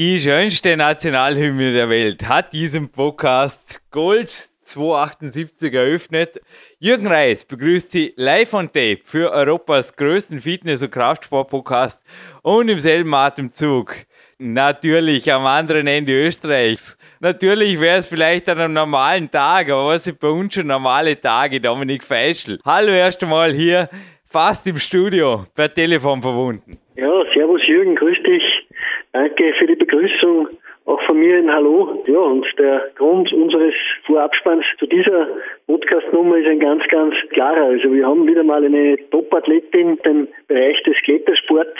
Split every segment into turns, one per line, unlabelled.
Die schönste Nationalhymne der Welt hat diesen Podcast Gold 278 eröffnet. Jürgen Reis begrüßt Sie live on tape für Europas größten Fitness- und Kraftsport-Podcast und im selben Atemzug natürlich am anderen Ende Österreichs. Natürlich wäre es vielleicht an einem normalen Tag, aber was sind bei uns schon normale Tage? Dominik Feischl. Hallo erst einmal hier, fast im Studio, per Telefon verbunden.
Ja, servus Jürgen, grüß dich. Danke für die Begrüßung. Auch von mir ein Hallo. Ja, und der Grund unseres Vorabspanns zu dieser Podcast-Nummer ist ein ganz, ganz klarer. Also wir haben wieder mal eine Top-Athletin im Bereich des Klettersports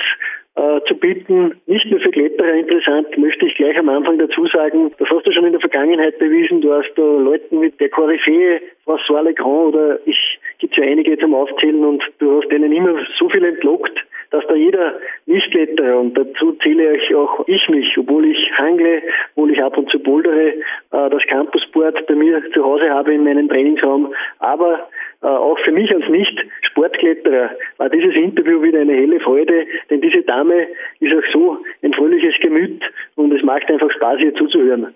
äh, zu bieten. Nicht nur für Kletterer interessant, möchte ich gleich am Anfang dazu sagen, das hast du schon in der Vergangenheit bewiesen. Du hast da Leuten mit der Koryphäe, François Legrand oder ich, gibt ja einige zum Aufzählen und du hast denen immer so viel entlockt, dass da jeder Nichtkletterer, und dazu zähle ich auch ich mich, obwohl ich hangle, obwohl ich ab und zu bouldere, äh, das Campusboard bei mir zu Hause habe in meinem Trainingsraum, aber auch für mich als Nicht-Sportkletterer war dieses Interview wieder eine helle Freude, denn diese Dame ist auch so ein fröhliches Gemüt und es macht einfach Spaß, ihr zuzuhören.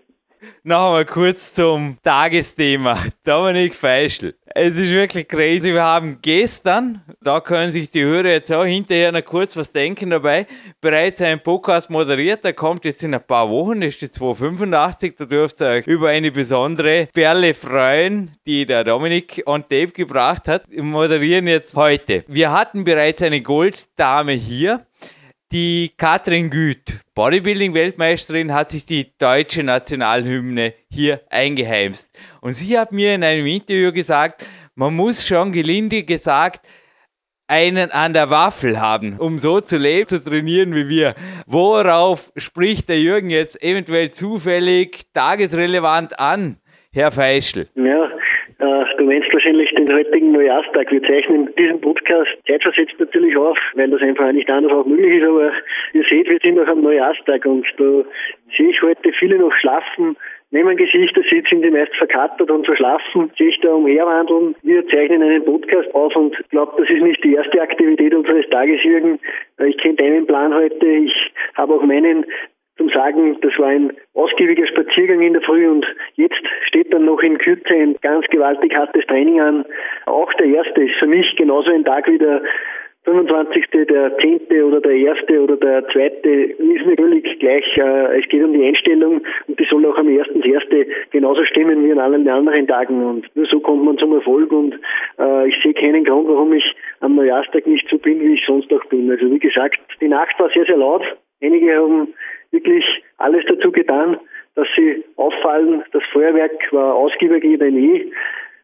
Noch einmal kurz zum Tagesthema. Dominik Feischl. Es ist wirklich crazy. Wir haben gestern, da können sich die Hörer jetzt auch hinterher noch kurz was denken dabei, bereits einen Podcast moderiert. Der kommt jetzt in ein paar Wochen, das ist die 285. Da dürft ihr euch über eine besondere Perle freuen, die der Dominik on Tape gebracht hat. Wir moderieren jetzt heute. Wir hatten bereits eine Golddame hier die Katrin Güth, Bodybuilding-Weltmeisterin, hat sich die deutsche Nationalhymne hier eingeheimst. Und sie hat mir in einem Interview gesagt, man muss schon gelinde gesagt einen an der Waffel haben, um so zu leben, zu trainieren wie wir. Worauf spricht der Jürgen jetzt eventuell zufällig tagesrelevant an, Herr Feischl?
Ja, du meinst wahrscheinlich den heutigen Neujahrstag. Wir zeichnen diesen Podcast zeitversetzt natürlich auf, weil das einfach nicht anders auch möglich ist, aber ihr seht, wir sind noch am Neujahrstag und da sehe ich heute viele noch schlafen, nehmen Gesichter sieht, sind die meist verkatert und verschlafen, sehe ich da umherwandeln. Wir zeichnen einen Podcast auf und glaube, das ist nicht die erste Aktivität unseres Tages, Jürgen. Äh, ich kenne deinen Plan heute, ich habe auch meinen zum Sagen, das war ein ausgiebiger Spaziergang in der Früh und jetzt steht dann noch in Kürze ein ganz gewaltig hartes Training an. Auch der erste ist für mich genauso ein Tag wie der 25., der 10. oder der 1. oder der 2. ist völlig gleich. Äh, es geht um die Einstellung und die soll auch am 1.1. genauso stimmen wie an allen anderen Tagen und nur so kommt man zum Erfolg und äh, ich sehe keinen Grund, warum ich am Neujahrstag nicht so bin, wie ich sonst auch bin. Also wie gesagt, die Nacht war sehr, sehr laut. Einige haben wirklich alles dazu getan, dass sie auffallen. Das Feuerwerk war ausgiebiger denn je.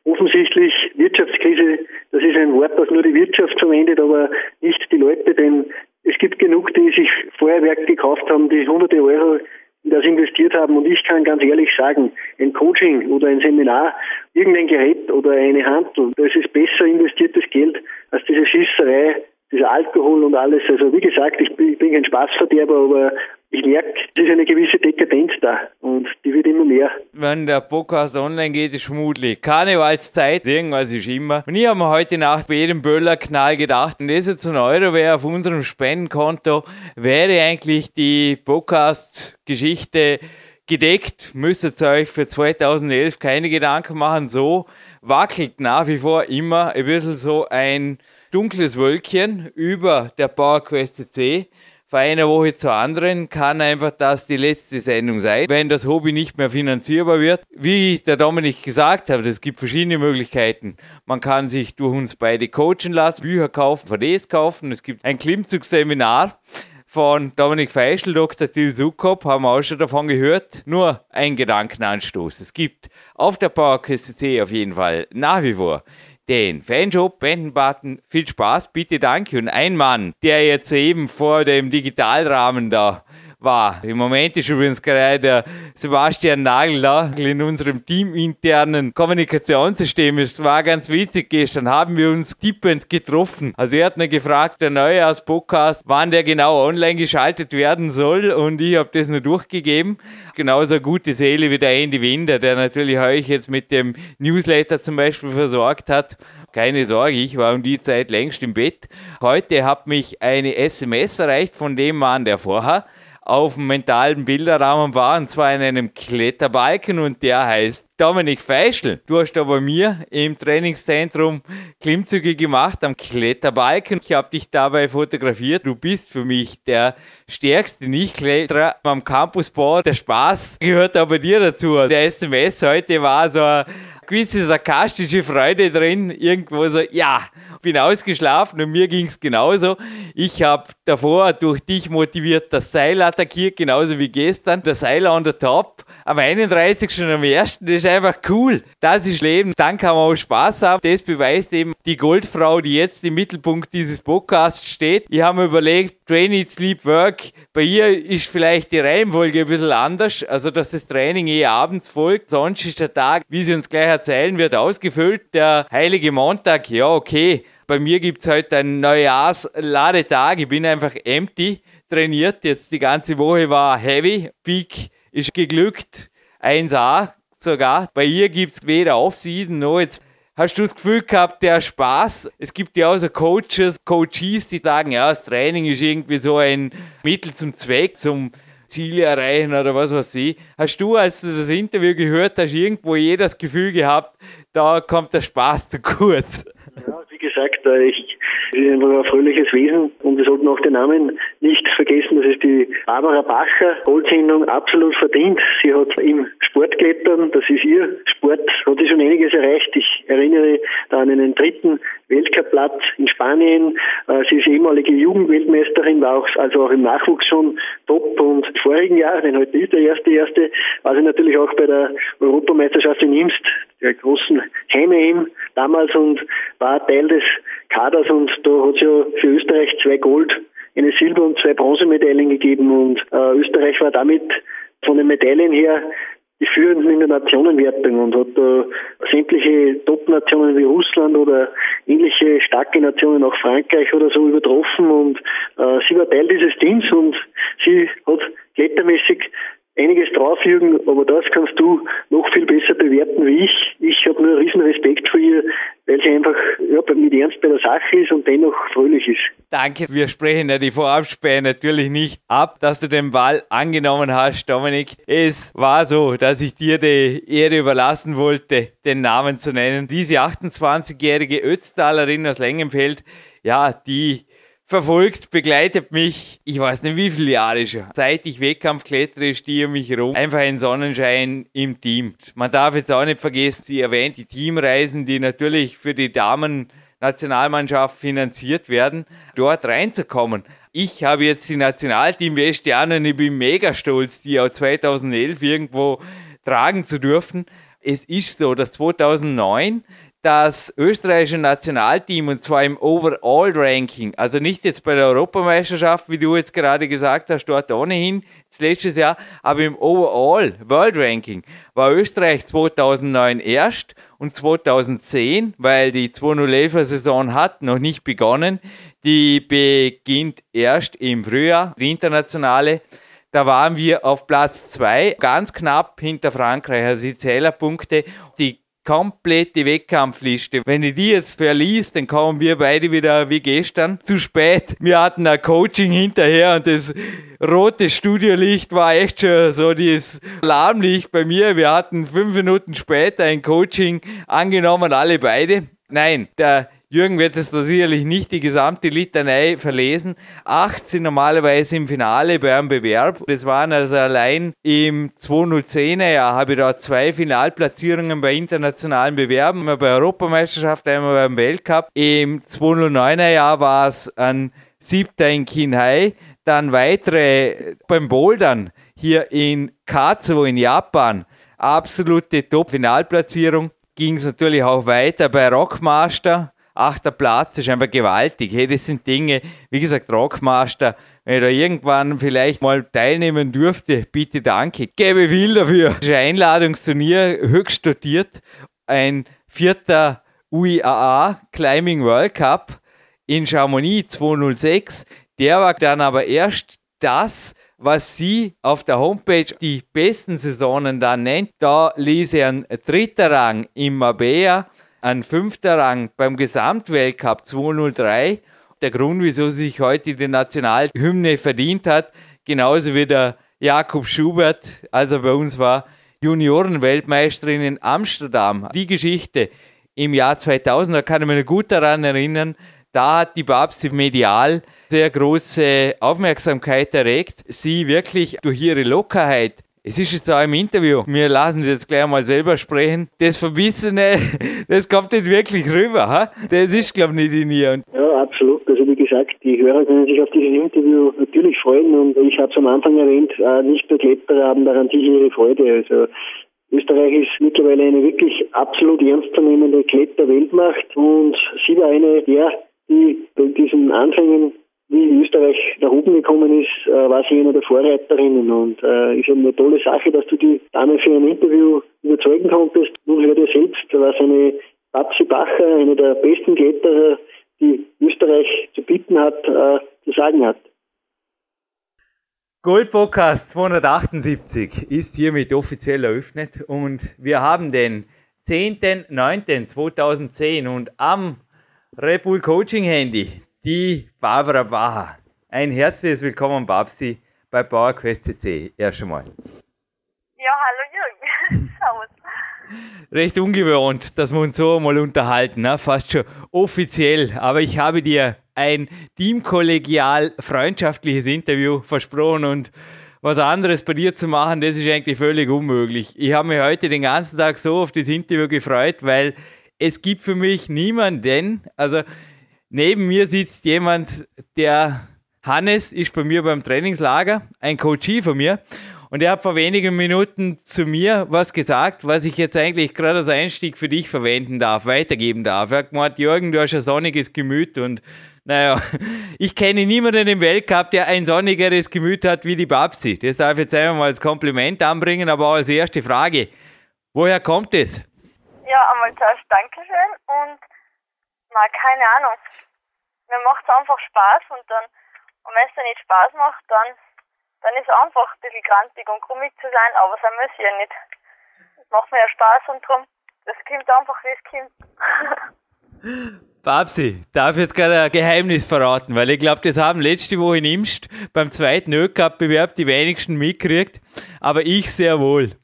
Offensichtlich Wirtschaftskrise, das ist ein Wort, das nur die Wirtschaft verwendet, aber nicht die Leute, denn es gibt genug, die sich Feuerwerk gekauft haben, die hunderte Euro die das investiert haben. Und ich kann ganz ehrlich sagen, ein Coaching oder ein Seminar, irgendein Gerät oder eine Handel, das ist besser investiertes Geld als diese Schießerei dieser Alkohol und alles. Also wie gesagt, ich bin kein Spaßverderber, aber ich merke, es ist eine gewisse Dekadenz da und die wird immer mehr.
Wenn der Podcast online geht, ist schmuddelig. Karnevalszeit, irgendwas ist immer. Und ich habe mir heute Nacht bei jedem Böllerknall gedacht, und das jetzt ein Euro wäre auf unserem Spendenkonto, wäre eigentlich die Podcast-Geschichte gedeckt. Müsstet ihr euch für 2011 keine Gedanken machen. So wackelt nach wie vor immer ein bisschen so ein dunkles Wölkchen über der PowerQuest C. Von einer Woche zur anderen kann einfach das die letzte Sendung sein, wenn das Hobby nicht mehr finanzierbar wird. Wie der Dominik gesagt hat, es gibt verschiedene Möglichkeiten. Man kann sich durch uns beide coachen lassen, Bücher kaufen, VDs kaufen. Es gibt ein Klimmzug-Seminar von Dominik Feischl, Dr. Till Sukop, haben wir auch schon davon gehört. Nur ein Gedankenanstoß. Es gibt auf der C auf jeden Fall nach wie vor den Fanshop, Bandenbutton. Viel Spaß, bitte danke. Und ein Mann, der jetzt eben vor dem Digitalrahmen da war. Im Moment ist übrigens gerade der Sebastian Nagel da in unserem teaminternen Kommunikationssystem. Es war ganz witzig, gestern haben wir uns tippend getroffen. Also er hat mir gefragt, der Neujahrs-Podcast, wann der genau online geschaltet werden soll und ich habe das nur durchgegeben. Genauso gute Seele wie der Andy Winder, der natürlich euch jetzt mit dem Newsletter zum Beispiel versorgt hat. Keine Sorge, ich war um die Zeit längst im Bett. Heute hat mich eine SMS erreicht von dem Mann, der vorher auf dem mentalen Bilderrahmen war, und zwar in einem Kletterbalken und der heißt Dominik Feischl. Du hast da bei mir im Trainingszentrum Klimmzüge gemacht am Kletterbalken. Ich habe dich dabei fotografiert. Du bist für mich der stärkste Nichtkletterer am Campusboard. Der Spaß gehört aber dir dazu. Der SMS heute war so eine gewisse sarkastische Freude drin. Irgendwo so, ja, bin ausgeschlafen und mir ging es genauso. Ich habe davor durch dich motiviert das Seil attackiert, genauso wie gestern. Der Seil on the top am 31. und am 1. Das ist einfach cool. Das ist Leben. Dann kann man auch Spaß haben. Das beweist eben die Goldfrau, die jetzt im Mittelpunkt dieses Podcasts steht. Ich habe mir überlegt, Train, Eat, Sleep, Work. Bei ihr ist vielleicht die Reihenfolge ein bisschen anders. Also, dass das Training eher abends folgt. Sonst ist der Tag, wie sie uns gleich erzählen wird, ausgefüllt. Der heilige Montag, ja, okay. Bei mir gibt es heute einen Neujahrs-Ladetag. Ich bin einfach empty trainiert. Jetzt die ganze Woche war heavy. Peak ist geglückt. 1A sogar. Bei ihr gibt es weder Offseason noch jetzt Hast du das Gefühl gehabt, der Spaß? Es gibt ja auch so Coaches, Coaches, die sagen, ja, das Training ist irgendwie so ein Mittel zum Zweck, zum Ziele erreichen oder was weiß ich. Hast du, als du das Interview gehört hast, irgendwo jeder das Gefühl gehabt, da kommt der Spaß zu kurz?
Ja, wie gesagt, äh, ich bin einfach ein fröhliches Wesen und wir sollten auch den Namen nicht vergessen. Das ist die Barbara Bacher, Goldsendung absolut verdient. Sie hat im Sportklettern, das ist ihr Sport, hat sie schon einiges erreicht. Ich erinnere da an einen dritten Weltcupplatz in Spanien. Äh, sie ist ehemalige Jugendweltmeisterin, war auch, also auch im Nachwuchs schon top und vorigen Jahr, denn heute ist der erste erste, war sie natürlich auch bei der Europameisterschaft in Imst, der großen Heime damals und war Teil des Kaders und da hat es ja für Österreich zwei Gold, eine Silber- und zwei Bronzemedaillen gegeben und äh, Österreich war damit von den Medaillen her die Führenden in der Nationenwertung und hat da sämtliche Top-Nationen wie Russland oder ähnliche starke Nationen, auch Frankreich oder so, übertroffen und äh, sie war Teil dieses Teams und sie hat klettermäßig einiges drauf, Jürgen, aber das kannst du noch viel besser bewerten wie ich. Ich habe nur riesen Respekt vor ihr, weil sie einfach ja, mit Ernst bei der Sache ist und dennoch fröhlich ist.
Danke, wir sprechen ja die Vorabspähe natürlich nicht ab, dass du den Ball angenommen hast, Dominik. Es war so, dass ich dir die Ehre überlassen wollte, den Namen zu nennen. Diese 28-jährige Ötztalerin aus Lengenfeld, ja, die verfolgt, begleitet mich, ich weiß nicht wie viele Jahre schon. Seit ich Wettkampf klettere, stehe um mich herum. Einfach ein Sonnenschein im Team. Man darf jetzt auch nicht vergessen, sie erwähnt die Teamreisen, die natürlich für die Damen Nationalmannschaft finanziert werden, dort reinzukommen. Ich habe jetzt die Nationalteam Weste an und ich bin mega stolz, die auch 2011 irgendwo tragen zu dürfen. Es ist so, dass 2009 das österreichische Nationalteam und zwar im Overall-Ranking, also nicht jetzt bei der Europameisterschaft, wie du jetzt gerade gesagt hast, dort ohnehin, letztes Jahr, aber im Overall-World-Ranking war Österreich 2009 erst und 2010, weil die 2011er-Saison hat noch nicht begonnen, die beginnt erst im Frühjahr, die internationale. Da waren wir auf Platz 2, ganz knapp hinter Frankreich, also die Zählerpunkte. Die komplette Wettkampfliste. Wenn ich die jetzt verliest, dann kommen wir beide wieder wie gestern zu spät. Wir hatten ein Coaching hinterher und das rote Studiolicht war echt schon so dieses Alarmlicht bei mir. Wir hatten fünf Minuten später ein Coaching angenommen, alle beide. Nein, der Jürgen wird es da sicherlich nicht die gesamte Litanei verlesen. Acht sind normalerweise im Finale bei einem Bewerb. Das waren also allein im 2010er Jahr habe ich da zwei Finalplatzierungen bei internationalen Bewerben, einmal bei Europameisterschaft, einmal beim Weltcup. Im 2009er Jahr war es ein siebter in Kinhai, dann weitere beim Bouldern hier in Kazuo in Japan. Absolute Top-Finalplatzierung. Ging es natürlich auch weiter bei Rockmaster achter Platz ist einfach gewaltig. Hey, das sind Dinge, wie gesagt, Rockmaster, wenn ich da irgendwann vielleicht mal teilnehmen dürfte, bitte danke. Gebe viel dafür. Das ist ein Einladungsturnier, höchst dotiert. Ein vierter UIAA Climbing World Cup in Chamonix 206. Der war dann aber erst das, was sie auf der Homepage die besten Saisonen dann nennt. Da ließ er ein dritter Rang im Mabea ein fünfter Rang beim Gesamtweltcup 203. Der Grund, wieso sie sich heute die Nationalhymne verdient hat, genauso wie der Jakob Schubert, als er bei uns war, Juniorenweltmeisterin in Amsterdam. Die Geschichte im Jahr 2000, da kann ich mich gut daran erinnern, da hat die Babsi medial sehr große Aufmerksamkeit erregt. Sie wirklich durch ihre Lockerheit es ist jetzt auch im Interview. Wir lassen es jetzt gleich mal selber sprechen. Das Verbissene, das kommt nicht wirklich rüber. Ha? Das ist, glaube ich, nicht in ihr.
Ja, absolut. Also wie gesagt, die Hörer können sich auf dieses Interview natürlich freuen. Und ich habe es am Anfang erwähnt, äh, nicht nur Kletterer haben daran sicher ihre Freude. Also Österreich ist mittlerweile eine wirklich absolut ernstzunehmende Kletterweltmacht und sie war eine der, die bei diesen Anfängen wie Österreich nach oben gekommen ist, äh, war sie eine der Vorreiterinnen und äh, ist eine tolle Sache, dass du die Dame für ein Interview überzeugen konntest. Nun hör dir selbst, was eine Babsi Bacher, eine der besten Kletterer, die Österreich zu bieten hat, äh, zu sagen hat.
Gold Podcast 278 ist hiermit offiziell eröffnet und wir haben den 10.09.2010 und am Red Bull Coaching Handy die Barbara Baha. Ein herzliches Willkommen, Babsi, bei PowerQuest CC. Erst einmal.
Ja, hallo Jürgen. Servus.
Recht ungewohnt, dass wir uns so mal unterhalten, ne? fast schon offiziell. Aber ich habe dir ein teamkollegial freundschaftliches Interview versprochen und was anderes bei dir zu machen, das ist eigentlich völlig unmöglich. Ich habe mich heute den ganzen Tag so auf das Interview gefreut, weil es gibt für mich niemanden, also Neben mir sitzt jemand, der Hannes ist bei mir beim Trainingslager, ein Coachie von mir. Und er hat vor wenigen Minuten zu mir was gesagt, was ich jetzt eigentlich gerade als Einstieg für dich verwenden darf, weitergeben darf. Er hat gemeint, Jürgen, du hast ein sonniges Gemüt und naja, ich kenne niemanden im Weltcup, der ein sonnigeres Gemüt hat wie die Babsi. Das darf ich jetzt einfach mal als Kompliment anbringen, aber auch als erste Frage. Woher kommt es?
Ja, einmal zuerst Dankeschön und na, keine Ahnung. Mir macht es einfach Spaß und dann, und wenn es dann nicht Spaß macht, dann, dann ist es einfach ein bisschen grantig und krummig zu sein, aber das muss ich ja nicht. Das macht mir ja Spaß und drum, das kommt einfach, wie es kommt.
Babsi, darf ich jetzt gerade ein Geheimnis verraten, weil ich glaube, das haben letzte Woche in Imst beim zweiten ÖCup-Bewerb die wenigsten mitgekriegt, aber ich sehr wohl.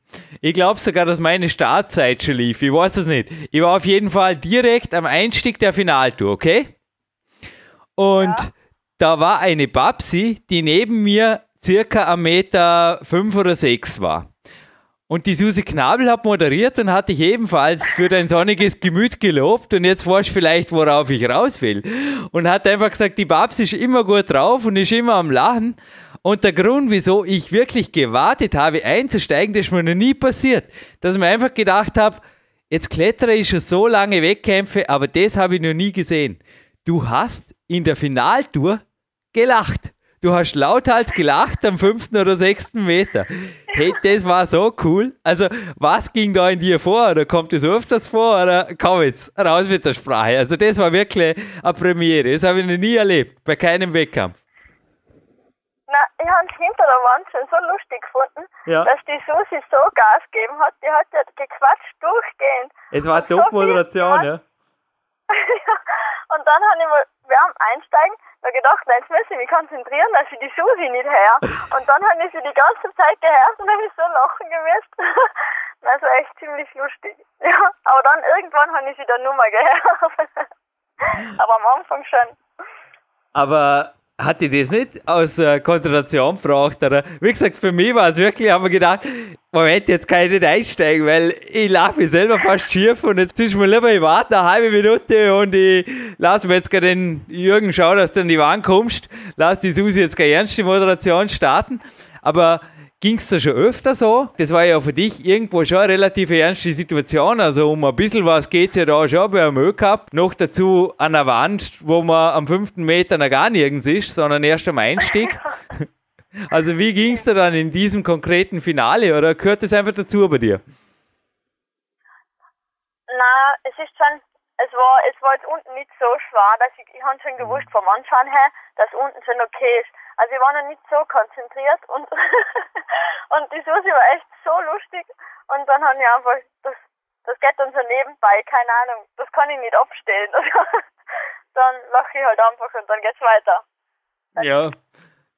Ich glaube sogar, dass meine Startzeit schon lief. Ich weiß es nicht. Ich war auf jeden Fall direkt am Einstieg der Finaltour, okay? Und ja. da war eine Babsi, die neben mir circa am Meter fünf oder sechs war. Und die Susi Knabel hat moderiert und hatte ich ebenfalls für dein sonniges Gemüt gelobt. Und jetzt weißt du vielleicht, worauf ich raus will. Und hat einfach gesagt, die Babsi ist immer gut drauf und ist immer am Lachen. Und der Grund, wieso ich wirklich gewartet habe, einzusteigen, das ist mir noch nie passiert. Dass ich mir einfach gedacht habe, jetzt klettere ich schon so lange Wettkämpfe, aber das habe ich noch nie gesehen. Du hast in der Finaltour gelacht. Du hast lauthals gelacht am fünften oder sechsten Meter. Hey, das war so cool. Also, was ging da in dir vor? Oder kommt es öfters vor? Oder komm jetzt, raus mit der Sprache. Also, das war wirklich eine Premiere. Das habe ich noch nie erlebt, bei keinem Wettkampf.
Na, ich habe es hinter der Wand schon so lustig gefunden,
Ja.
dass die Susi so Gas gegeben hat. Die hat ja gequatscht durchgehend.
Es war
so viel
Top-Moderation,
Gas.
ja.
und dann habe ich mal beim Einsteigen da gedacht, nein, jetzt muss ich mich konzentrieren, dass ich die Susi nicht höre. Und dann habe ich sie die ganze Zeit gehört und habe ich so lachen gemusst. Also echt ziemlich lustig. Ja, aber dann irgendwann habe ich sie dann nur mal gehört. aber am Anfang schon.
Aber hat die das nicht aus äh, Konzentration gebracht? Oder? Wie gesagt, für mich war es wirklich, haben wir gedacht, Moment, jetzt kann ich nicht einsteigen, weil ich mich selber fast schief und jetzt ist mir lieber, ich warte eine halbe Minute und ich lasse mir jetzt gerade den Jürgen schauen, dass du an die Wand kommst, lass die Susi jetzt keine ernste Moderation starten. Aber ging es da schon öfter so? Das war ja für dich irgendwo schon eine relativ ernste Situation. Also um ein bisschen was geht es ja da schon bei einem Ö-Cup. Noch dazu an der Wand, wo man am fünften Meter noch gar nirgends ist, sondern erst am Einstieg. Also wie ging es dir dann in diesem konkreten Finale oder gehört das einfach dazu bei dir?
Na, es ist schon, es war, es war jetzt unten nicht so schwer, dass ich, ich habe schon gewusst vom Anschauen her, dass unten schon okay ist. Also ich war noch nicht so konzentriert und, und die Susi war echt so lustig und dann habe ich einfach, das, das geht dann so nebenbei, keine Ahnung, das kann ich nicht abstellen. dann lache ich halt einfach und dann geht's weiter.
Ja,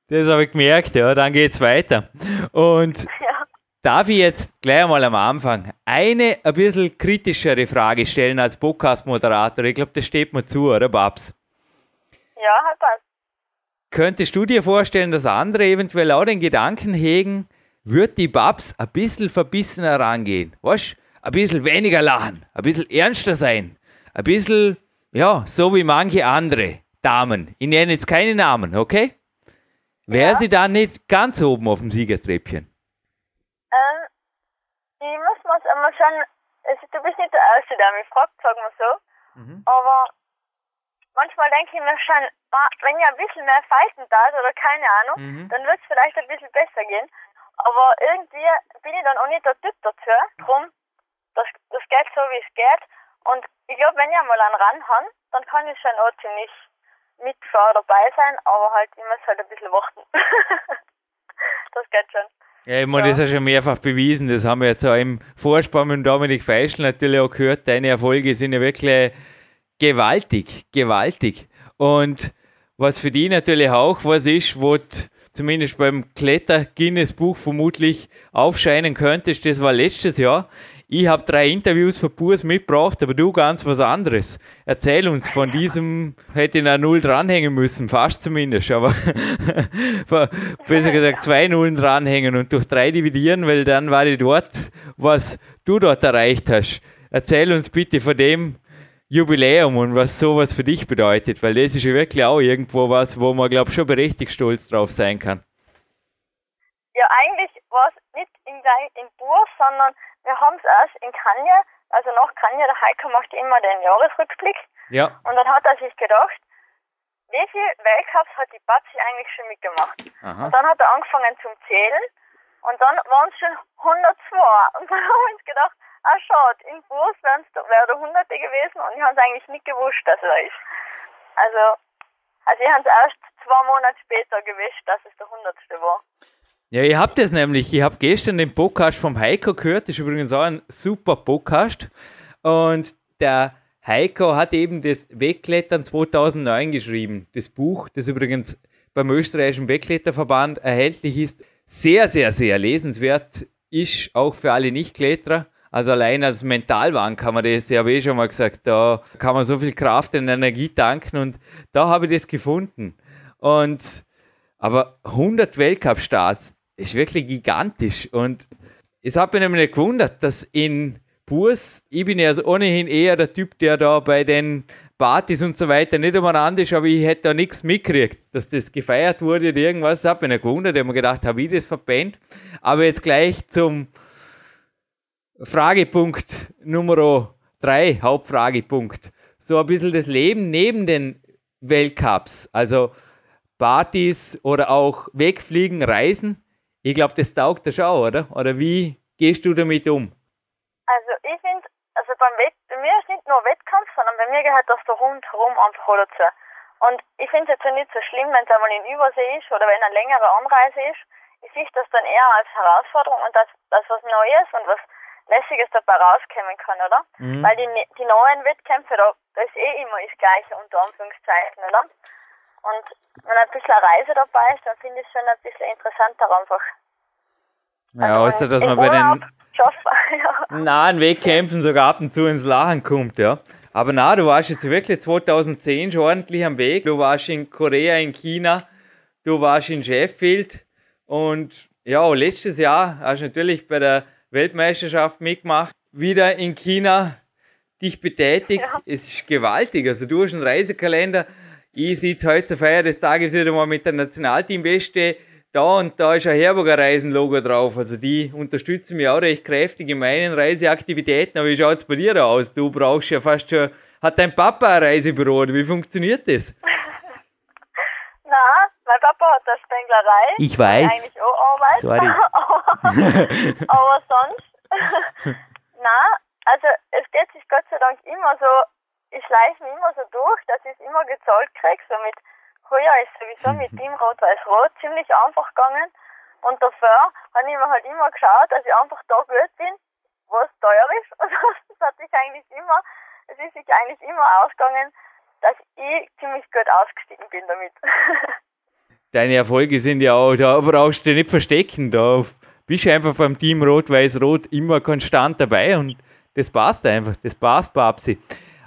das habe ich gemerkt, ja, dann geht's weiter. Und
Ja.
darf ich jetzt gleich einmal am Anfang eine ein bisschen kritischere Frage stellen als Podcast-Moderator? Ich glaube, das steht mir zu, oder Babs?
Ja, halt passt.
Könntest du dir vorstellen, dass andere eventuell auch den Gedanken hegen, wird die Babs ein bisschen verbissener rangehen? Weißt Ein bisschen weniger lachen, ein bisschen ernster sein, ein bisschen, ja, so wie manche andere Damen. Ich nenne jetzt keine Namen, okay? Wäre
Ja.
sie dann nicht ganz oben auf dem Siegertreppchen?
Ähm, ich muss mir's einmal schon, also du bist nicht der Erste, der mich fragt, sagen wir so.
Mhm.
Aber manchmal denke ich mir schon, ah, wenn ich ein bisschen mehr pfeifen darf oder keine Ahnung,
Mhm.
dann wird es vielleicht ein bisschen besser gehen. Aber irgendwie bin ich dann auch nicht der Typ dazu. Drum, das, das geht so, wie es geht. Und ich glaube, wenn ich einmal einen ran habe, dann kann ich schon auch ziemlich mitfahren dabei sein, aber halt, ich muss halt ein bisschen warten. das geht schon.
Ja, ich meine,
Ja.
das ist ja schon mehrfach bewiesen. Das haben wir jetzt auch im Vorspann mit Dominik Feischl natürlich auch gehört. Deine Erfolge sind ja wirklich gewaltig, gewaltig. Und was für die natürlich auch was ist, wo zumindest beim Kletter Guinness Buch vermutlich aufscheinen könntest, das war letztes Jahr. Ich habe drei Interviews von Burs mitgebracht, aber du ganz was anderes. Erzähl uns von diesem, hätte ich eine Null dranhängen müssen, fast zumindest, aber besser gesagt zwei Nullen dranhängen und durch drei dividieren, weil dann war ich dort, was du dort erreicht hast. Erzähl uns bitte von dem Jubiläum und was sowas für dich bedeutet, weil das ist ja wirklich auch irgendwo was, wo man, glaube ich, schon berechtigt stolz drauf sein kann.
Ja, eigentlich war es nicht in, in Burs, sondern wir haben es erst in Kanye, also nach Kanye, der Heiko macht immer den Jahresrückblick.
Ja,
Und dann hat er sich gedacht, wie viele Weltcups hat die Batzi eigentlich schon mitgemacht?
aha.
Und dann hat er angefangen zum Zählen und dann waren es schon 102. Und dann haben wir uns gedacht, ah schaut, in Burs wäre der Hunderte gewesen und ich habe es eigentlich nicht gewusst, dass er ist. Also, also ich habe es erst zwei Monate später gewischt, dass es der Hundertste war.
Ja, ihr habt es nämlich. Ich habe gestern den Podcast vom Heiko gehört. Das ist übrigens auch ein super Podcast. Und der Heiko hat eben das Wegklettern 2009 geschrieben. Das Buch, das übrigens beim österreichischen Wegkletterverband erhältlich ist. Sehr, sehr, sehr lesenswert. Ist auch für alle Nichtkletterer. Also allein als Mentalwahn kann man das, ich habe eh schon mal gesagt, da kann man so viel Kraft und Energie tanken und da habe ich das gefunden. Und aber 100 Weltcup-Starts ist wirklich gigantisch. Und es hat mich nämlich nicht gewundert, dass in Burs, ich bin ja also ohnehin eher der Typ, der da bei den Partys und so weiter nicht umeinander ist, aber ich hätte da nichts mitgekriegt, dass das gefeiert wurde oder irgendwas. Das hat mich nicht gewundert. Ich habe mir gedacht, habe ich das verpennt. Aber jetzt gleich zum Fragepunkt Nummer drei, Hauptfragepunkt. So ein bisschen das Leben neben den Weltcups, also Partys oder auch wegfliegen, reisen. Ich glaube, das taugt dir schon, oder? Oder wie gehst du damit um?
Also ich finde, also beim Wett bei mir ist nicht nur Wettkampf, sondern bei mir gehört das so rundherum einfach dazu. Und ich finde es jetzt nicht so schlimm, wenn es einmal in Übersee ist oder wenn eine längere Anreise ist. Ich sehe das dann eher als Herausforderung und dass, dass was Neues und was Lässiges dabei rauskommen kann, oder? Mhm. Weil die, die neuen Wettkämpfe, da, da ist eh immer das Gleiche unter Anführungszeichen, oder? Und wenn ein bisschen eine Reise dabei ist, dann finde ich es schon ein bisschen interessanter einfach.
Ja, also außer dass man bei den ja. nahen Wettkämpfen sogar ab und zu ins Lachen kommt, ja. Aber na, du warst jetzt wirklich 2010 schon ordentlich am Weg. Du warst in Korea, in China, du warst in Sheffield und ja, letztes Jahr hast du natürlich bei der Weltmeisterschaft mitgemacht, wieder in China dich betätigt. Ja. Es ist gewaltig. Also du hast einen Reisekalender. Ich sitze heute zur Feier des Tages wieder mal mit der Nationalteam-Weste da und da ist ein Herburger Reisenlogo drauf. Also die unterstützen mich auch recht kräftig in meinen Reiseaktivitäten. Aber wie schaut es bei dir aus? Du brauchst ja fast schon. Hat dein Papa ein Reisebüro oder wie funktioniert das?
Mein Papa hat eine Spenglerei.
Ich weiß.
Eigentlich auch Arbeit.
Sorry.
aber sonst, na, also es geht sich Gott sei Dank immer so, ich schleiche mich immer so durch, dass ich es immer gezahlt kriege, so mit heuer ist sowieso mit dem Rot-Weiß-Rot ziemlich einfach gegangen. Und dafür habe ich mir halt immer geschaut, dass ich einfach da gut bin, was teuer ist. Und das hat sich eigentlich immer, es ist sich eigentlich immer ausgegangen, dass ich ziemlich gut ausgestiegen bin damit.
Deine Erfolge sind ja auch, da brauchst du dich nicht verstecken, da bist du einfach beim Team Rot-Weiß-Rot immer konstant dabei und das passt einfach, das passt, Babsi.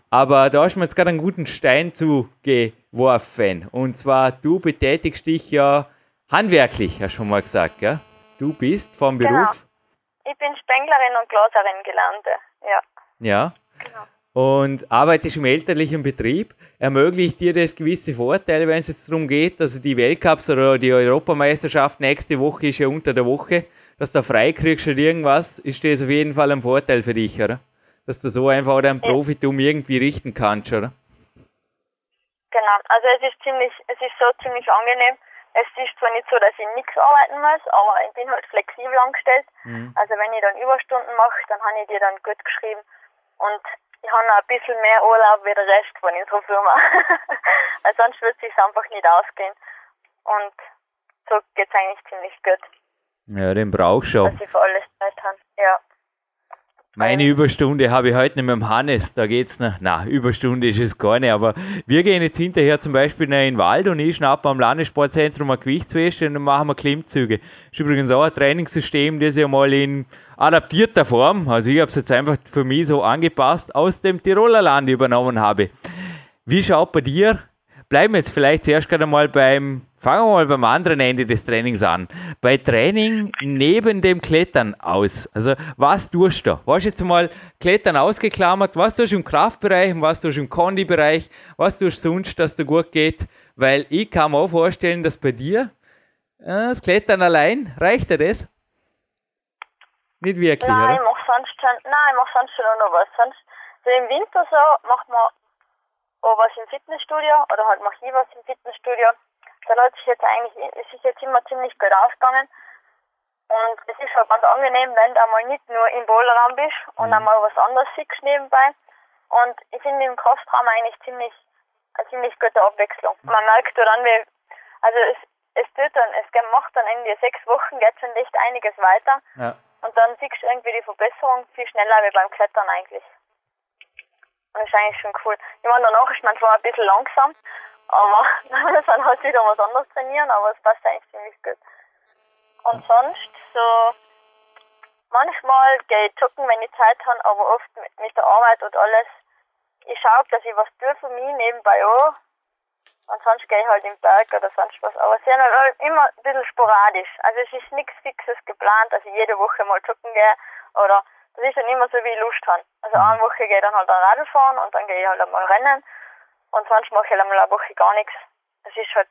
Aber da hast du mir jetzt gerade einen guten Stein zugeworfen. Und zwar, du betätigst dich ja handwerklich, hast du schon mal gesagt, gell? Du bist vom genau. Beruf?
Ich bin Spenglerin und Glaserin gelernte, ja.
Ja. Genau. Und arbeitest im elterlichen Betrieb. Ermöglicht dir das gewisse Vorteile, wenn es jetzt darum geht, also die Weltcups oder die Europameisterschaft nächste Woche ist ja unter der Woche, dass du frei kriegst oder irgendwas, ist das auf jeden Fall ein Vorteil für dich, oder? dass du so einfach dein Profitum irgendwie richten kannst, oder?
Genau, also es ist ziemlich, es ist so ziemlich angenehm. Es ist zwar nicht so, dass ich nichts arbeiten muss, aber ich bin halt flexibel angestellt. Mhm. Also wenn ich dann Überstunden mache, dann habe ich dir dann gut geschrieben. Und ich habe noch ein bisschen mehr Urlaub wie der Rest von unserer Firma. Weil sonst würde es sich einfach nicht ausgehen. Und so geht es eigentlich ziemlich gut.
Ja, den brauchst du schon.
Dass ich für alles Zeit habe, ja.
Meine Überstunde habe ich heute nicht mit dem Hannes, da geht's noch. Na, Überstunde ist es gar nicht, aber wir gehen jetzt hinterher zum Beispiel in den Wald und ich schnappe am Landessportzentrum eine Gewichtsweste und dann machen wir Klimmzüge. Das ist übrigens auch ein Trainingssystem, das ich mal in adaptierter Form, also ich habe es jetzt einfach für mich so angepasst, aus dem Tiroler Land übernommen habe. Wie schaut bei dir bleiben wir jetzt vielleicht zuerst gerade mal beim, fangen wir mal beim anderen Ende des Trainings an. Bei Training neben dem Klettern aus. Also, was tust du? Was jetzt mal Klettern ausgeklammert? Was tust du im Kraftbereich? Was tust du im Kondi-Bereich? Was tust du sonst, dass dir gut geht? Weil ich kann mir auch vorstellen, dass bei dir äh, das Klettern allein, reicht dir das? Nicht wirklich,
nein,
oder?
Ich mach sonst schon, nein, ich mach sonst schon noch was. Sonst, so im Winter so, macht man auch was im Fitnessstudio oder halt mache ich was im Fitnessstudio. Da hat sich jetzt eigentlich, es ist jetzt immer ziemlich gut ausgegangen. Und es ist halt ganz angenehm, wenn du einmal nicht nur im Boulderraum bist und mhm. einmal was anderes siehst nebenbei. Und ich finde im Kraftraum eigentlich ziemlich, eine ziemlich gute Abwechslung. Man merkt dann, wie, also es, es tut dann, es macht dann in die sechs Wochen geht schon echt einiges weiter. Ja. Und dann siehst du irgendwie die Verbesserung viel schneller wie beim Klettern eigentlich. Das ist eigentlich schon cool. Ich meine, danach ist man zwar ein bisschen langsam, aber muss man halt wieder was anderes trainieren, aber es passt eigentlich ziemlich gut. Und sonst, so, manchmal gehe ich joggen, wenn ich Zeit habe, aber oft mit, mit der Arbeit und alles. Ich schaue, dass ich was tue für mich nebenbei auch. Und sonst gehe ich halt im Berg oder sonst was. Aber ist halt immer ein bisschen sporadisch. Also es ist nichts Fixes geplant, dass ich jede Woche mal joggen gehe oder das ist dann immer so, wie ich Lust habe. Also mhm. eine Woche gehe ich dann halt ein Radl fahren und dann gehe ich halt einmal rennen und sonst mache ich halt einmal eine Woche gar nichts. Das ist halt,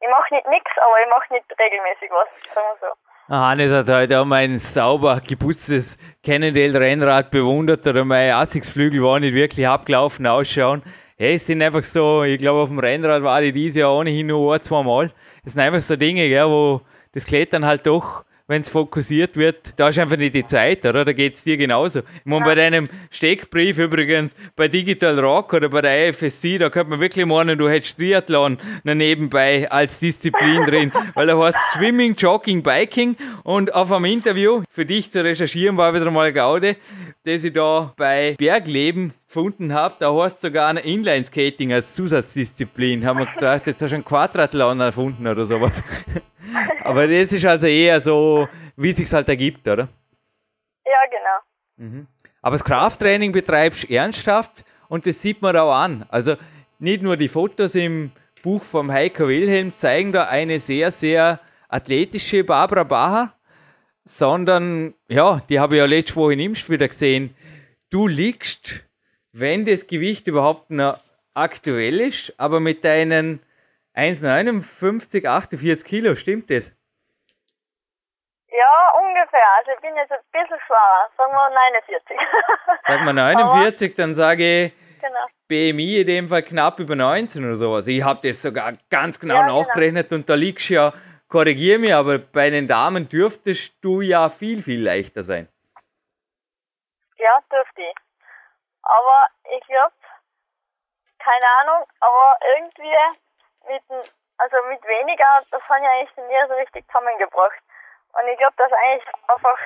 ich mache nicht nichts, aber ich mache nicht regelmäßig was, sagen wir so.
Hannes hat heute auch mein sauber geputztes Cannondale-Rennrad bewundert oder meine Assigsflügel waren nicht wirklich abgelaufen ausschauen. Hey, es sind einfach so, ich glaube, auf dem Rennrad war ich dieses Jahr ohnehin nur ein, zwei Mal. Es sind einfach so Dinge, gell, wo das Klettern halt doch wenn es fokussiert wird, da ist einfach nicht die Zeit, oder? Da geht es dir genauso. Ich meine, bei deinem Steckbrief übrigens, bei Digital Rock oder bei der IFSC, da könnte man wirklich meinen, du hättest Triathlon nebenbei als Disziplin drin, weil da heißt Swimming, Jogging, Biking und auf einem Interview für dich zu recherchieren war wieder mal Gaude, das ich da bei Bergleben gefunden habe, da heißt sogar ein Inline-Skating als Zusatzdisziplin. Haben wir gedacht, jetzt hast du einen Quadrathlon erfunden oder sowas. Aber das ist also eher so, wie es sich halt ergibt, oder?
Ja, genau.
Mhm. Aber das Krafttraining betreibst du ernsthaft und das sieht man auch an. Also nicht nur die Fotos im Buch vom Heiko Wilhelm zeigen da eine sehr, sehr athletische Barbara Bacher, sondern, ja, die habe ich ja letzte Woche in Imst wieder gesehen. Du liegst, wenn das Gewicht überhaupt noch aktuell ist, aber mit deinen 1,59, 48 Kilo, stimmt das?
Ja, ungefähr. Also ich bin jetzt ein bisschen schwerer. Sagen wir 49.
Sag mal 49, Aber, dann sage ich
genau.
BMI in dem Fall knapp über 19 oder sowas. Ich habe das sogar ganz genau ja, genau. nachgerechnet genau. und da liegst du ja, korrigier mich, aber bei den Damen dürftest du ja viel, viel leichter sein.
Ja, dürfte ich. Aber ich glaube, keine Ahnung, aber irgendwie mit, also mit weniger, das haben ja eigentlich nie so richtig zusammengebracht. Und ich glaube, dass eigentlich einfach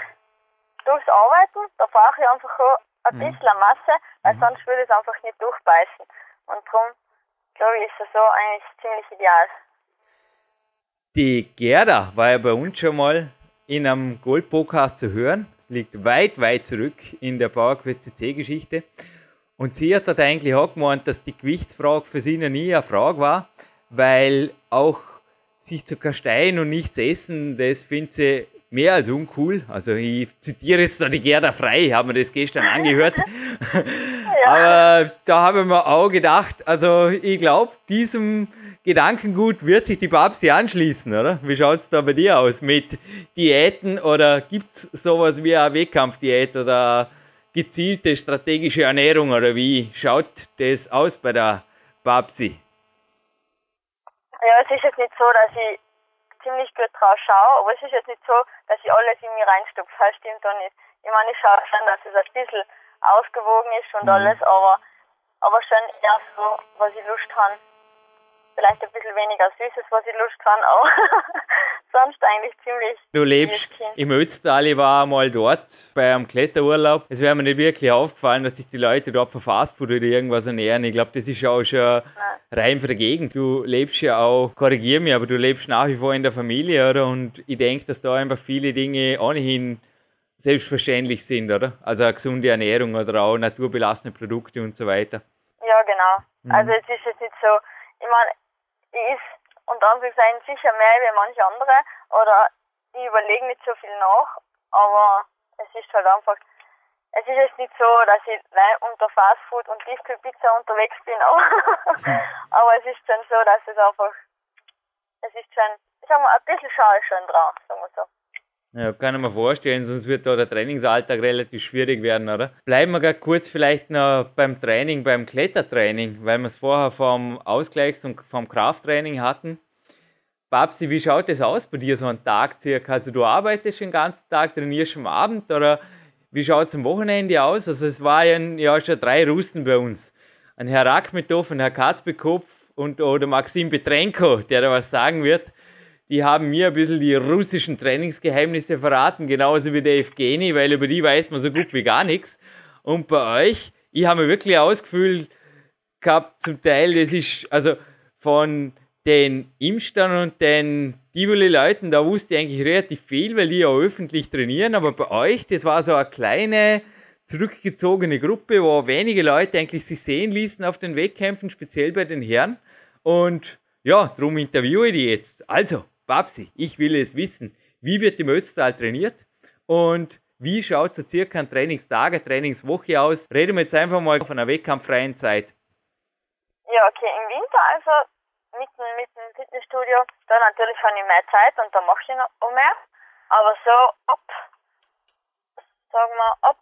durchs Arbeiten, da brauche ich einfach auch ein mhm. bisschen Masse, weil mhm. sonst würde es einfach nicht durchbeißen. Und darum, glaube ich, ist das so eigentlich ziemlich ideal.
Die Gerda war ja bei uns schon mal in einem Gold-Podcast zu hören, liegt weit, weit zurück in der PowerQuest CC-Geschichte. Und sie hat dort eigentlich auch gemeint, dass die Gewichtsfrage für sie noch nie eine Frage war, weil auch sich zu kasteien und nichts essen, das findet sie mehr als uncool. Also ich zitiere jetzt da die Gerda Frei, ich habe mir das gestern angehört. ja. Aber da habe ich mir auch gedacht, also ich glaube, diesem Gedankengut wird sich die Babsi anschließen, oder? Wie schaut es da bei dir aus mit Diäten oder gibt es sowas wie eine Wettkampfdiät oder gezielte strategische Ernährung oder wie schaut das aus bei der Babsi?
Ja, es ist jetzt nicht so, dass ich ziemlich gut drauf schaue, aber es ist jetzt nicht so, dass ich alles in mir reinstopfe. Das stimmt doch nicht. Ich meine, ich schaue schon, dass es ein bisschen ausgewogen ist und mhm. alles, aber, aber schon eher so, was ich Lust habe. Vielleicht ein bisschen weniger Süßes, was ich Lust habe, aber sonst eigentlich ziemlich.
Du lebst im Ötztal, ich war mal dort bei einem Kletterurlaub. Es wäre mir nicht wirklich aufgefallen, dass sich die Leute dort von Fastfood oder irgendwas ernähren. Ich glaube, das ist auch schon Nein. rein für die Gegend. Du lebst ja auch, korrigier mich, aber du lebst nach wie vor in der Familie, oder? Und ich denke, dass da einfach viele Dinge ohnehin selbstverständlich sind, oder? Also eine gesunde Ernährung oder auch naturbelassene Produkte und so weiter.
Ja, genau. Mhm. Also es ist jetzt nicht so, ich meine, ich ist. Und Anführungszeichen sicher mehr wie manche andere. Oder die überlegen nicht so viel nach, aber es ist halt einfach, es ist jetzt nicht so, dass ich nein, unter Fastfood und Tiefkühlpizza unterwegs bin, aber, aber es ist schon so, dass es einfach, es ist schon, ich sag mal, ein bisschen schade schon drauf, sagen wir so.
Ja, kann ich mir vorstellen, sonst wird da der Trainingsalltag relativ schwierig werden, oder? Bleiben wir gerade kurz vielleicht noch beim Training, beim Klettertraining, weil wir es vorher vom Ausgleichs- und vom Krafttraining hatten. Babsi, wie schaut das aus bei dir so ein Tag circa? Also du arbeitest den ganzen Tag, trainierst am Abend oder wie schaut es am Wochenende aus? Also es waren ja schon drei Russen bei uns. Ein Herr Rakhmetov, ein Herr Katzbekopf und oder Maxim Petrenko, der da was sagen wird die haben mir ein bisschen die russischen Trainingsgeheimnisse verraten, genauso wie der Evgeni, weil über die weiß man so gut wie gar nichts. Und bei euch, ich habe mir wirklich ausgefühlt gehabt, zum Teil, das ist, also von den Imstern und den Tivoli-Leuten, da wusste ich eigentlich relativ viel, weil die ja öffentlich trainieren, aber bei euch, das war so eine kleine, zurückgezogene Gruppe, wo wenige Leute eigentlich sich sehen ließen auf den Wettkämpfen, speziell bei den Herren. Und ja, darum interviewe ich die jetzt. Also, Babsi, ich will es wissen. Wie wird im Ötztal trainiert? Und wie schaut so circa ein Trainingstag, eine Trainingswoche aus? Reden wir jetzt einfach mal von einer wettkampffreien Zeit.
Ja, okay, im Winter also mit, mit dem Fitnessstudio, da natürlich habe ich mehr Zeit und da mache ich noch mehr. Aber so ab, sagen wir, ab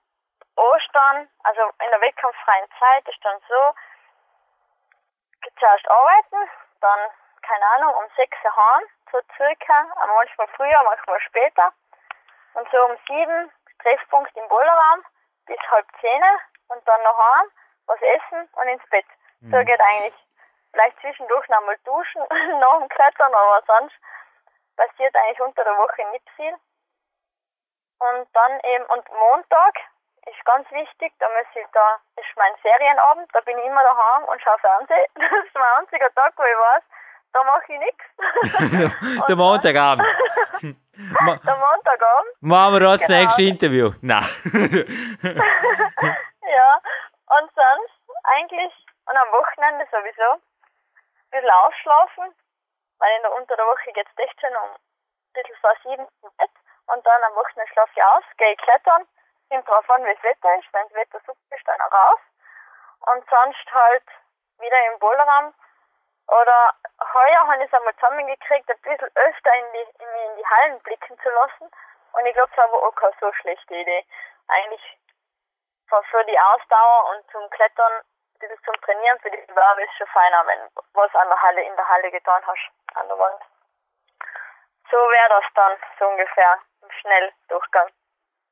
Ostern, also in der wettkampffreien Zeit ist dann so, zuerst arbeiten, dann, keine Ahnung, um sechs heim, so circa, manchmal früher, manchmal später. Und so um sieben Treffpunkt im Bollerraum bis halb zehn und dann noch heim, was essen und ins Bett. Mhm. So geht eigentlich vielleicht zwischendurch noch mal duschen nach dem Klettern, aber sonst passiert eigentlich unter der Woche nicht viel. Und dann eben, und Montag ist ganz wichtig, da muss ich, da ist mein Ferienabend, da bin ich immer daheim und schaue Fernsehen. Das ist mein einziger Tag, wo ich weiß, da mache ich nichts.
der Montagabend.
der Montagabend.
Machen wir da das genau. nächste Interview? Nein.
ja, und sonst eigentlich, und am Wochenende sowieso, ein bisschen ausschlafen, weil in der, unter der Woche geht es echt schon um ein bisschen vor sieben im Bett und dann am Wochenende schlafe ich aus, gehe klettern, kommt drauf an, wie das Wetter ist, wenn das Wetter super ist, dann auch raus und sonst halt wieder im Boulderraum oder heuer habe ich es einmal zusammengekriegt, ein bisschen öfter in die, in, in die Hallen blicken zu lassen. Und ich glaube, es war aber auch keine so schlechte Idee. Eigentlich für, für die Ausdauer und zum Klettern, ein bisschen zum Trainieren für die Bewerbe ist schon feiner, wenn du was an der Halle, in der Halle getan hast, an der Wand. So wäre das dann, so ungefähr, im Schnelldurchgang.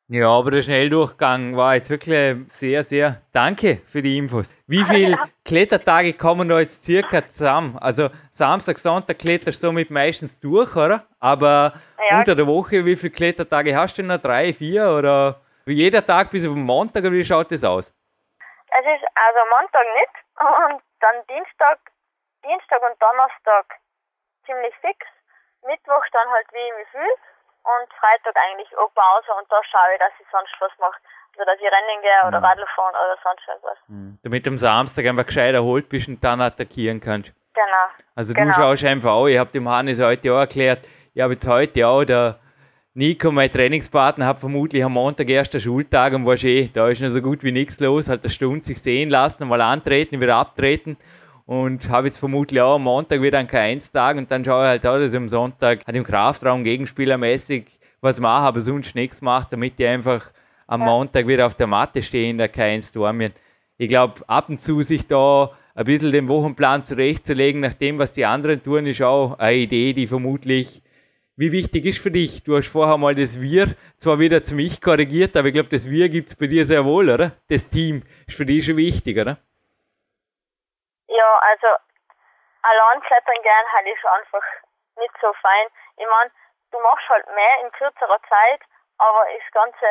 Ja, aber der Schnelldurchgang war jetzt wirklich sehr, sehr danke für die Infos. Wie viele Klettertage kommen da jetzt circa zusammen? Also Samstag, Sonntag kletterst du somit meistens durch, oder? Aber ja. unter der Woche, wie viele Klettertage hast du denn noch? Drei, vier oder jeder Tag bis auf den Montag oder wie schaut das aus?
Es ist also Montag nicht und dann Dienstag, Dienstag und Donnerstag ziemlich fix. Mittwoch dann halt wie wie viel und Freitag eigentlich auch Pause und da schaue ich, dass ich sonst was mache. Also dass ich rennen gehe oder mhm. Radl fahren oder sonst irgendwas.
Mhm. Damit du am Samstag einfach gescheit erholt bist und dann attackieren kannst.
Genau.
Also
genau.
du schaust einfach auch, ich habe dem Hannes heute auch erklärt, ich habe jetzt heute auch der Nico, mein Trainingspartner, hat vermutlich am Montag erster Schultag und war eh, da ist noch so gut wie nichts los, hat eine Stunde sich sehen lassen, mal antreten, wieder abtreten und habe jetzt vermutlich auch am Montag wieder einen K1-Tag und dann schaue ich halt auch, dass ich am Sonntag halt im Kraftraum gegenspielermäßig was mache, aber sonst nichts mache, damit ich einfach am Montag wieder auf der Matte stehe in der K1 Dormien. Ich glaube, ab und zu sich da ein bisschen den Wochenplan zurechtzulegen, nach dem, was die anderen tun, ist auch eine Idee, die vermutlich wie wichtig ist für dich? Du hast vorher mal das Wir zwar wieder zu mich korrigiert, aber ich glaube, das Wir gibt es bei dir sehr wohl, oder? Das Team ist für dich schon wichtig, oder?
Ja, also allein klettern gern halt ist einfach nicht so fein. Ich meine, du machst halt mehr in kürzerer Zeit, aber das ganze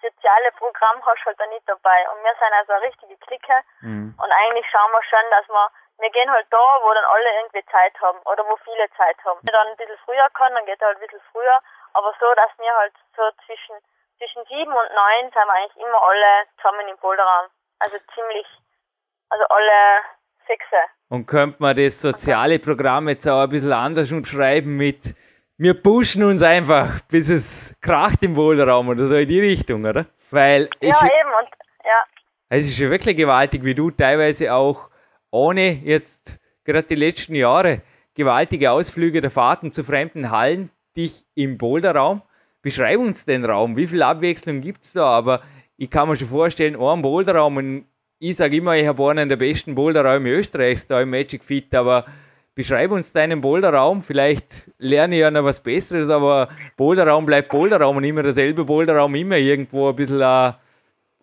soziale Programm hast du halt da nicht dabei. Und wir sind also eine richtige Clique mhm. und eigentlich schauen wir schon, dass wir wir gehen halt da, wo dann alle irgendwie Zeit haben oder wo viele Zeit haben. Wenn dann ein bisschen früher kann, dann geht er halt ein bisschen früher, aber so, dass wir halt so zwischen zwischen sieben und neun sind wir eigentlich immer alle zusammen im Boulderraum. Also ziemlich, also alle Fixe.
Und könnte man das soziale Programm jetzt auch ein bisschen anders umschreiben mit wir pushen uns einfach, bis es kracht im Wohlraum oder so in die Richtung, oder? Weil
ja, eben, und ja.
Es ist ja wirklich gewaltig, wie du teilweise auch ohne jetzt gerade die letzten Jahre gewaltige Ausflüge der Fahrten zu fremden Hallen dich im Boulderraum. Beschreib uns den Raum, wie viel Abwechslung gibt es da? Aber ich kann mir schon vorstellen, ein Boulderraum und ich sage immer, ich habe einen der besten Boulderräume Österreichs da im Magic Fit, aber beschreib uns deinen Boulderraum. Vielleicht lerne ich ja noch was Besseres, aber Boulderraum bleibt Boulderraum und immer derselbe Boulderraum, immer irgendwo ein bisschen ein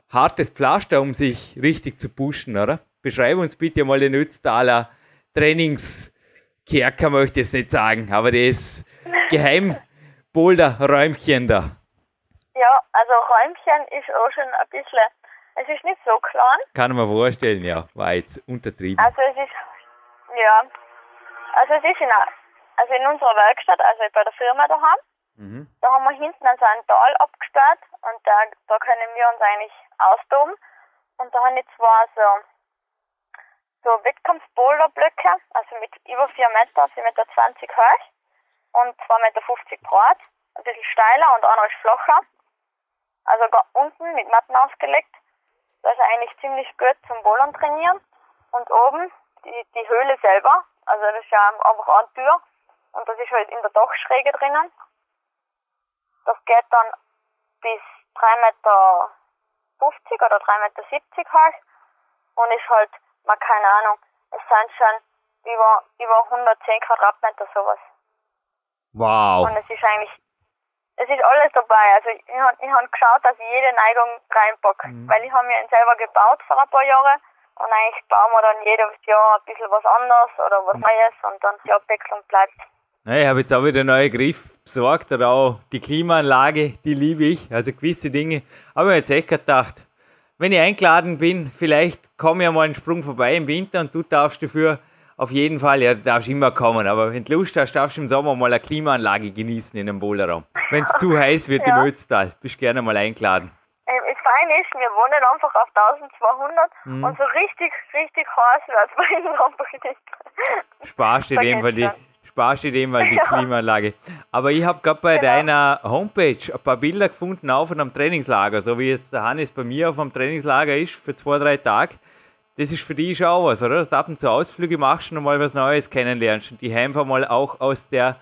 hartes Pflaster, um sich richtig zu pushen, oder? Beschreib uns bitte mal den Ötztaler Trainingskerker, möchte ich jetzt nicht sagen, aber das Geheim-Boulder-Räumchen da.
Ja, also Räumchen ist auch schon ein bisschen es ist nicht so klein.
Kann man vorstellen, ja. War jetzt untertrieben.
Also es ist, ja. Also es ist in, also in unserer Werkstatt, also bei der Firma daheim. Mhm. Da haben wir hinten also ein Tal abgesperrt und da, da können wir uns eigentlich austoben. Und da haben ich zwei so, so Wettkampfboulderblöcke, also mit über 4 Meter, 4,20 Meter hoch und 2,50 Meter breit. Ein bisschen steiler und einer ist flacher. Also unten mit Matten ausgelegt. Das ist eigentlich ziemlich gut zum Bouldern trainieren. Und oben die, die Höhle selber, also das ist ja einfach eine Tür und das ist halt in der Dachschräge drinnen. das geht dann bis 3,50 Meter oder 3,70 Meter hoch und ist halt, mal keine Ahnung, es sind schon über, über 110 Quadratmeter sowas.
Wow.
Und es ist eigentlich, es ist alles dabei. Also ich, ich habe ich hab geschaut, dass ich jede Neigung reinpacke,
Mhm.
weil ich habe mir ihn selber gebaut vor ein paar Jahren und eigentlich bauen wir dann jedes Jahr ein bisschen was anderes oder
Mhm.
was Neues und dann die Abwechslung bleibt.
Ja, ich habe jetzt auch wieder einen neuen Griff besorgt oder auch die Klimaanlage, die liebe ich, also gewisse Dinge. Aber ich habe jetzt echt gedacht, wenn ich eingeladen bin, vielleicht komme ich mal einen Sprung vorbei im Winter und du darfst dafür auf jeden Fall, ja, du darfst immer kommen, aber wenn du Lust hast, darfst du im Sommer mal eine Klimaanlage genießen in einem Boulderraum. Wenn es zu heiß wird
Ja.
im Ötztal, bist gerne mal eingeladen.
Ähm, das Feine ist, wir wohnen einfach auf 1200
Mhm.
und so richtig, richtig heiß wird es bei uns einfach nicht.
Sparst dir dem Fall die, sparst dir dem die. Klimaanlage. Aber ich habe gerade bei
Genau.
deiner Homepage ein paar Bilder gefunden, auch von einem Trainingslager, so wie jetzt der Hannes bei mir auf einem Trainingslager ist, für zwei, drei Tage. Das ist für dich schon auch was, oder? Dass du ab und zu Ausflüge machst und mal was Neues kennenlernst und die einfach mal auch aus der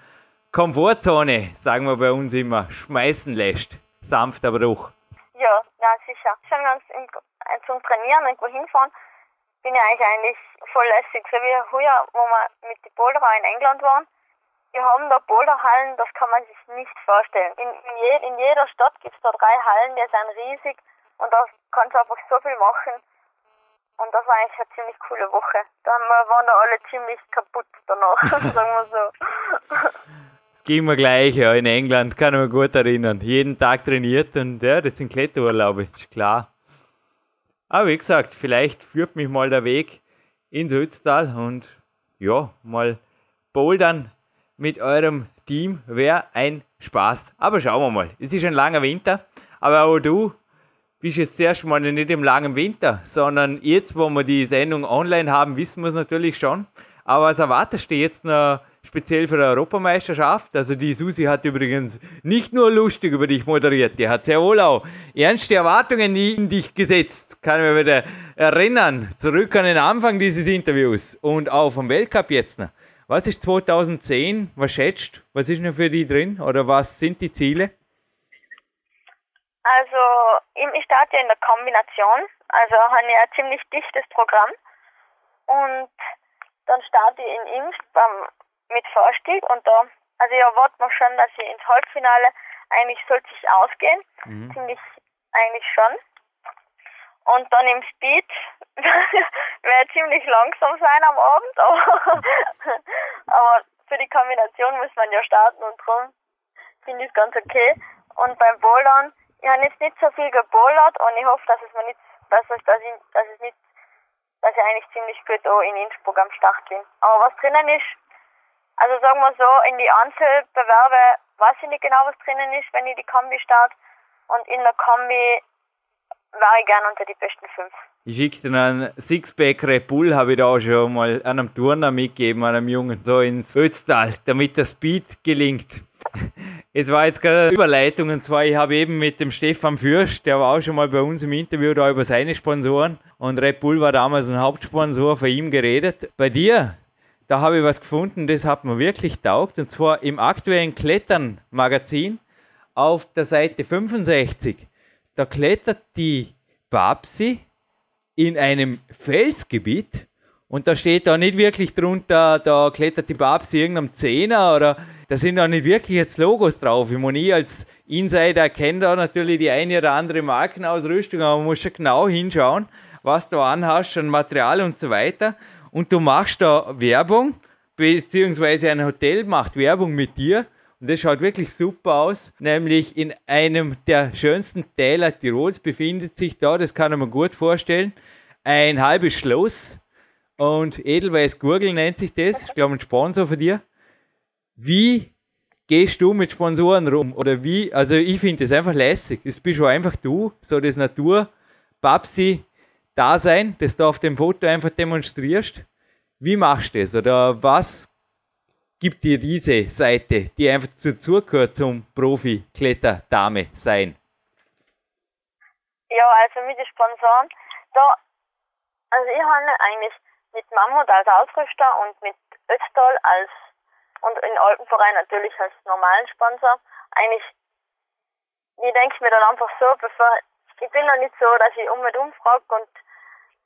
Komfortzone, sagen wir bei uns immer, schmeißen lässt. Sanft, aber doch.
Ja, ja, sicher. Schon ganz im, äh, zum Trainieren irgendwo hinfahren, bin ich eigentlich voll lässig. So wie heuer, wo wir mit den Boulderer in England waren. Wir haben da Boulderhallen, das kann man sich nicht vorstellen. In, in, je, in jeder Stadt gibt es da drei Hallen, die sind riesig und da kannst du einfach so viel machen. Und das war eigentlich eine ziemlich coole Woche. Da waren da alle ziemlich kaputt danach, sagen wir so.
Das ging mir gleich, ja, in England, kann ich mich gut erinnern. Jeden Tag trainiert und ja, das sind Kletterurlaube, ist klar. Aber wie gesagt, vielleicht führt mich mal der Weg ins Ötztal und ja, mal bouldern mit eurem Team wäre ein Spaß. Aber schauen wir mal. Es ist ein langer Winter, aber auch du bist jetzt zuerst mal nicht im langen Winter, sondern jetzt, wo wir die Sendung online haben, wissen wir es natürlich schon. Aber was erwartest du jetzt noch speziell für die Europameisterschaft? Also die Susi hat übrigens nicht nur lustig über dich moderiert, die hat sehr wohl auch ernste Erwartungen in dich gesetzt. Kann ich mich wieder erinnern, zurück an den Anfang dieses Interviews und auch vom Weltcup jetzt noch. Was ist 2010? Was schätzt? Was ist noch für die drin? Oder was sind die Ziele?
Also, ich starte in der Kombination. Also habe ich ein ziemlich dichtes Programm. Und dann starte ich in Imst beim, mit Vorstieg und da, also ich erwarte mir schon, dass ich ins Halbfinale eigentlich sollte ich ausgehen. Ziemlich eigentlich schon. Und dann im Speed werde ich ziemlich langsam sein am Abend, aber, aber für die Kombination muss man ja starten und drum finde ich es ganz okay. Und beim Bouldern, ich habe jetzt nicht so viel gebouldert und ich hoffe, dass es mir nicht, dass es, dass ich, dass es nicht, dass ich eigentlich ziemlich gut auch in Innsbruck am Start bin. Aber was drinnen ist, also sagen wir so, in die Einzelbewerbe weiß ich nicht genau, was drinnen ist, wenn ich die Kombi starte. Und in der Kombi wäre ich gern unter die besten fünf.
Ich schick's dir einen Sixpack Red Bull, habe ich da auch schon mal einem Turner mitgegeben, einem Jungen, so ins Ötztal, damit der Speed gelingt. Es war jetzt gerade eine Überleitung und zwar, ich habe eben mit dem Stefan Fürst, der war auch schon mal bei uns im Interview da über seine Sponsoren und Red Bull war damals ein Hauptsponsor von ihm geredet. Bei dir, da habe ich was gefunden, das hat mir wirklich taugt und zwar im aktuellen Klettern-Magazin auf der Seite 65. Da klettert die Babsi in einem Felsgebiet und da steht da nicht wirklich drunter, da klettert die Babsi irgendeinem Zehner oder da sind da nicht wirklich jetzt Logos drauf. Ich meine, ich als Insider kenne da natürlich die eine oder andere Markenausrüstung, aber man muss schon genau hinschauen, was du anhast an Material und so weiter. Und du machst da Werbung, beziehungsweise ein Hotel macht Werbung mit dir und das schaut wirklich super aus. Nämlich in einem der schönsten Täler Tirols befindet sich da, das kann man gut vorstellen, ein halbes Schloss. Und Edelweiß Gurgel nennt sich das. Ich glaube, ein Sponsor für dir. Wie gehst du mit Sponsoren rum? Oder wie? Also, ich finde das einfach lässig. Das bist schon einfach du, so das Natur-Babsi-Dasein, das du auf dem Foto einfach demonstrierst. Wie machst du das? Oder was gibt dir diese Seite, die einfach dazu gehört zum Profi-Kletterdame sein?
Ja, also mit den Sponsoren, da, also ich habe eigentlich mit Mammut als Ausrüster und mit Ötztal als und in Alpenverein natürlich als normalen Sponsor eigentlich ich denke mir dann einfach so, bevor, ich bin noch nicht so, dass ich um und um frage und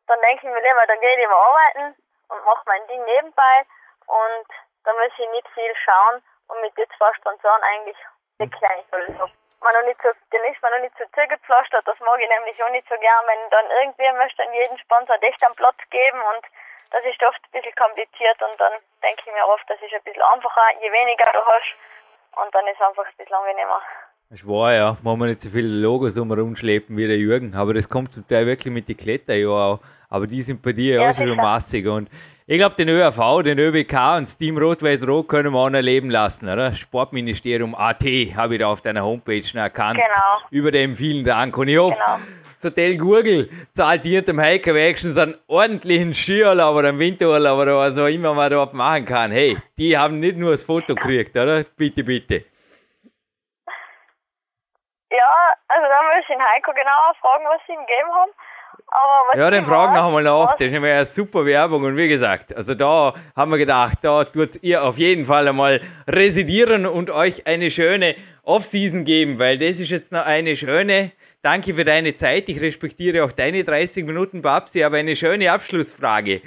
dann denke ich mir lieber, dann gehe ich lieber arbeiten und mache mein Ding nebenbei und da muss ich nicht viel schauen und mit den zwei Sponsoren eigentlich wirklich eigentlich alles ab. Man noch nicht so, den ist man noch nicht so zugepflastert, das mag ich nämlich auch nicht so gern, wenn dann irgendwie möchte an jeden Sponsor echt einen Platz geben und das ist oft ein bisschen kompliziert und dann denke ich mir oft, das ist ein bisschen einfacher, je weniger du hast und dann ist es einfach ein bisschen angenehmer.
Das war ja, wenn wir nicht so viele Logos rumschleppen wie der Jürgen, aber das kommt zum Teil wirklich mit den Kletterjahren auch. Aber die sind bei dir ja, auch so massig und ich glaube, den ÖRV, den ÖBK und das Team Rot-Weiß-Rot können wir auch noch leben lassen, oder? Sportministerium AT habe ich da auf deiner Homepage schon erkannt.
Genau.
Über dem vielen Dank. Und ich hoffe, genau. Das Hotel Gurgel zahlt dir dem Hiker wenigstens einen ordentlichen Skiurlaub oder einen Winterurlaub oder was auch immer man dort machen kann. Hey, die haben nicht nur das Foto gekriegt, oder? Bitte, bitte.
Ja, also da muss ich den Heiko genauer fragen, was sie ihm gegeben haben
ja, den fragen noch einmal nach. Das ist nämlich eine super Werbung. Und wie gesagt, also da haben wir gedacht, da tut ihr auf jeden Fall einmal residieren und euch eine schöne Off-Season geben, weil das ist jetzt noch eine schöne. Danke für deine Zeit. Ich respektiere auch deine 30 Minuten, Babsi, aber eine schöne Abschlussfrage.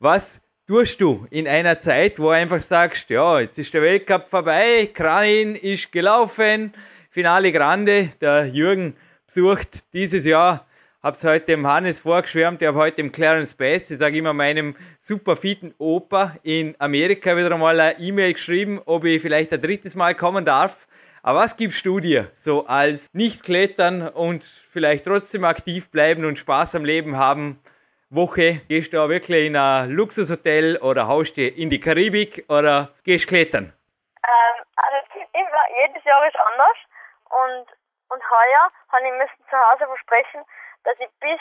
Was tust du in einer Zeit, wo du einfach sagst, ja, jetzt ist der Weltcup vorbei, Kranin ist gelaufen, Finale Grande, der Jürgen besucht dieses Jahr habe es heute dem Hannes vorgeschwärmt, ich habe heute dem Clarence Bass, ich sage immer meinem super fitten Opa in Amerika wieder einmal eine E-Mail geschrieben, ob ich vielleicht ein drittes Mal kommen darf. Aber was gibst du dir so als nicht klettern und vielleicht trotzdem aktiv bleiben und Spaß am Leben haben? Woche gehst du auch wirklich in ein Luxushotel oder haust du in die Karibik oder gehst klettern?
Ähm, also jedes Jahr ist anders und, und heuer habe ich müssen zu Hause versprechen, dass ich bis,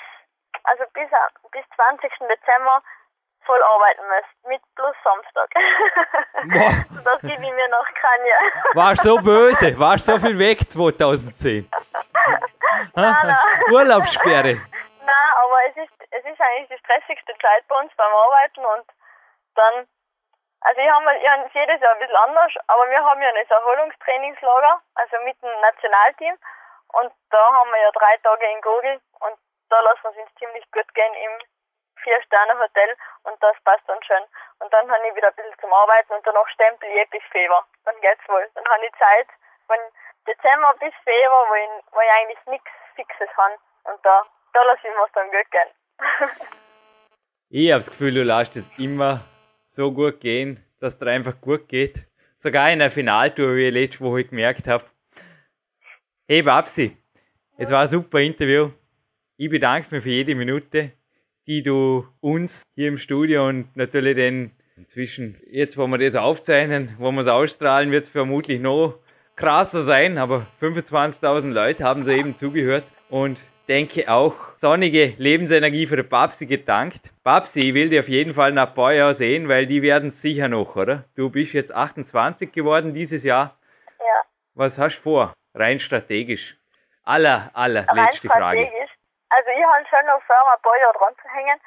also bis, bis 20. Dezember voll arbeiten müsste, mit plus Samstag. das gebe ich mir noch Kanye.
Warst so böse? Warst so viel weg 2010?
nein, nein.
Urlaubssperre.
Nein, aber es ist, es ist eigentlich die stressigste Zeit bei uns beim Arbeiten und dann, also ich habe ich hab jedes Jahr ein bisschen anders, aber wir haben ja ein Erholungstrainingslager, also mit dem Nationalteam und da haben wir ja drei Tage in Gogel und da lassen wir es uns ziemlich gut gehen im Vier-Sterne-Hotel und das passt dann schön. Und dann habe ich wieder ein bisschen zum Arbeiten und danach stempel ich bis Februar. Dann geht's wohl. Dann habe ich Zeit von Dezember bis Februar, wo ich, wo ich eigentlich nichts Fixes habe. Und da, da lasse ich mir dann gut gehen.
ich habe das Gefühl, du lässt es immer so gut gehen, dass es dir einfach gut geht. Sogar in der Finaltour, wie ich letzte Woche gemerkt habe, Hey Babsi, es war ein super Interview. Ich bedanke mich für jede Minute, die du uns hier im Studio und natürlich den inzwischen, jetzt wo wir das aufzeichnen, wo wir es ausstrahlen, wird es vermutlich noch krasser sein, aber 25.000 Leute haben so eben zugehört und denke auch sonnige Lebensenergie für die Babsi gedankt. Babsi, ich will dir auf jeden Fall nach ein paar Jahren sehen, weil die werden sicher noch, oder? Du bist jetzt 28 geworden dieses Jahr.
Ja.
Was hast du vor? rein strategisch? Aller, aller letzte Frage.
Also ich habe schon noch vor, ein paar Jahre dran zu hängen,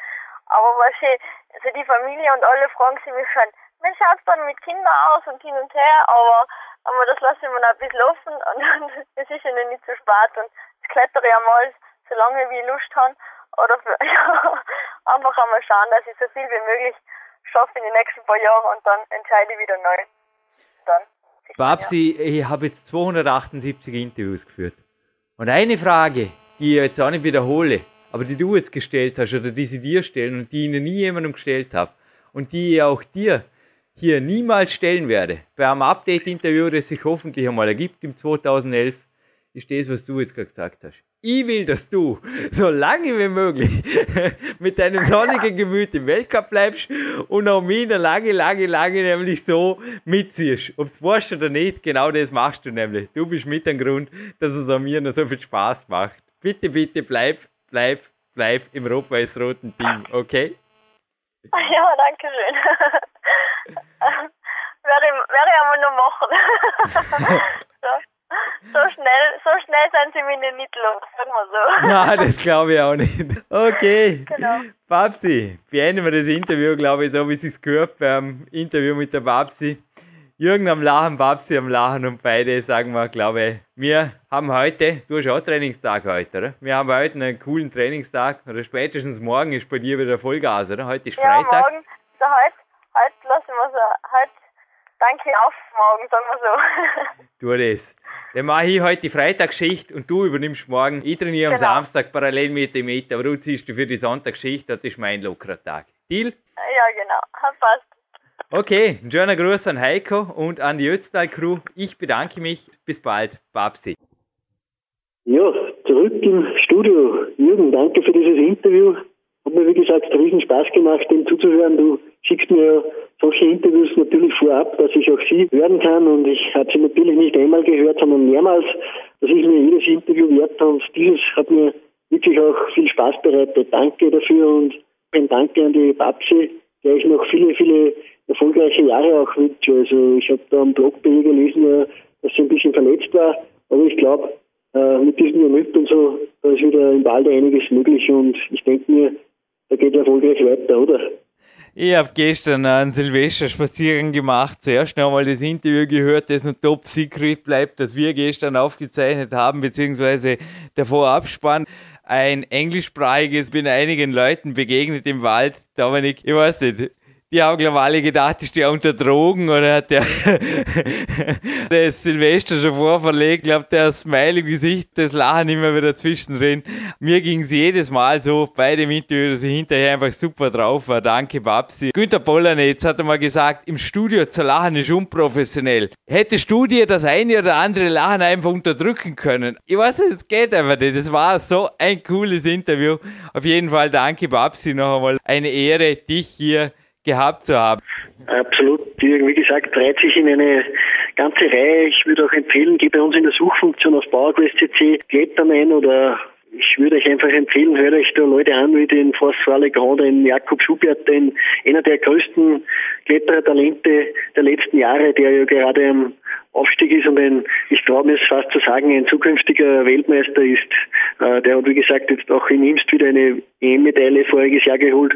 aber was ich, also die Familie und alle fragen sie mich schon, wie schaut es dann mit Kindern aus und hin und her, aber, aber das lasse ich mir noch ein bisschen offen und es ist ja nicht zu spät und ich klettere ja mal, solange wie ich Lust habe oder für, ja, einfach einmal schauen, dass ich so viel wie möglich schaffe in den nächsten paar Jahren und dann entscheide ich wieder neu. Dann.
Babsi, ich habe jetzt 278 Interviews geführt. Und eine Frage, die ich jetzt auch nicht wiederhole, aber die du jetzt gestellt hast oder die sie dir stellen und die noch nie jemandem gestellt habe und die ich auch dir hier niemals stellen werde, bei einem Update-Interview, das sich hoffentlich einmal ergibt im 2011, ist das, was du jetzt gerade gesagt hast. Ich will, dass du so lange wie möglich mit deinem sonnigen Gemüt im Weltcup bleibst und auch mich lange, lange, lange nämlich so mitziehst. Ob es weißt oder nicht, genau das machst du nämlich. Du bist mit dem Grund, dass es an mir noch so viel Spaß macht. Bitte, bitte bleib, bleib, bleib im rot-weiß-roten Team, okay?
Ja, danke schön. werde, ich, werde ich einmal noch machen. so. So schnell, so schnell sind sie mir nicht los, sagen wir so.
Nein, das glaube ich auch nicht. Okay. Genau. Babsi, beenden wir das Interview, glaube ich, so wie es sich gehört beim Interview mit der Babsi. Jürgen am Lachen, Babsi am Lachen und beide sagen wir, glaube ich, wir haben heute, du hast auch Trainingstag heute, oder? Wir haben heute einen coolen Trainingstag, oder spätestens morgen ist bei dir wieder Vollgas, oder? Heute ist Freitag.
Ja, morgen, so heute, heute lassen wir so, heute danke auf morgen, sagen wir so.
tu das. Dann mache ich heute die Freitagsschicht und du übernimmst morgen. Ich trainiere genau. am Samstag parallel mit dem mit, aber du ziehst für die Sonntagsschicht, das ist mein lockerer Tag. Deal?
Ja, genau. Passt.
Okay, ein schöner Gruß an Heiko und an die Ötztal-Crew. Ich bedanke mich. Bis bald. Babsi.
Ja, zurück im Studio. Jürgen, danke für dieses Interview. Hat mir, wie gesagt, riesen Spaß gemacht, dem zuzuhören. Du schickst mir ja solche Interviews natürlich vorab, dass ich auch sie hören kann. Und ich habe sie natürlich nicht einmal gehört, sondern mehrmals. Das ist mir jedes Interview wert. Und dieses hat mir wirklich auch viel Spaß bereitet. Danke dafür und ein Danke an die Babsi, der ich noch viele, viele erfolgreiche Jahre auch wünsche. Also ich habe da am Blog bei ihr gelesen, dass sie ein bisschen verletzt war. Aber ich glaube, äh, mit diesem Minut und so, da ist wieder im Walde einiges möglich und ich denke mir, da geht erfolgreich weiter, oder?
Ich habe gestern einen Silvester-Spaziergang gemacht. Zuerst noch einmal das Interview gehört, das noch top secret bleibt, das wir gestern aufgezeichnet haben, beziehungsweise der Vorabspann. Ein englischsprachiges, bin einigen Leuten begegnet im Wald. Dominik, ich weiß nicht, die haben, glaube ich, alle gedacht, ist der unter Drogen oder hat der, der Silvester schon vorverlegt. Ich glaube, der Smile im Gesicht, das Lachen immer wieder zwischendrin. Mir ging es jedes Mal so bei dem Interview, dass ich hinterher einfach super drauf war. Danke, Babsi. Günter Pollanetz hat einmal gesagt, im Studio zu lachen ist unprofessionell. Hättest du dir das eine oder andere Lachen einfach unterdrücken können? Ich weiß nicht, es geht einfach nicht. Das war so ein cooles Interview. Auf jeden Fall danke, Babsi, noch einmal. Eine Ehre, dich hier gehabt zu haben.
Absolut. Wie gesagt, reiht sich in eine ganze Reihe. Ich würde auch empfehlen, geh bei uns in der Suchfunktion auf PowerQuest.cc Kletterman oder ich würde euch einfach empfehlen, hört euch da Leute an wie den François Legrand, den Jakob Schubert, den einer der größten Kletterertalente der letzten Jahre, der ja gerade am Aufstieg ist und ein, ich traue mir es fast zu sagen, ein zukünftiger Weltmeister ist. Äh, der hat, wie gesagt, jetzt auch in Imst wieder eine EM-Medaille voriges Jahr geholt.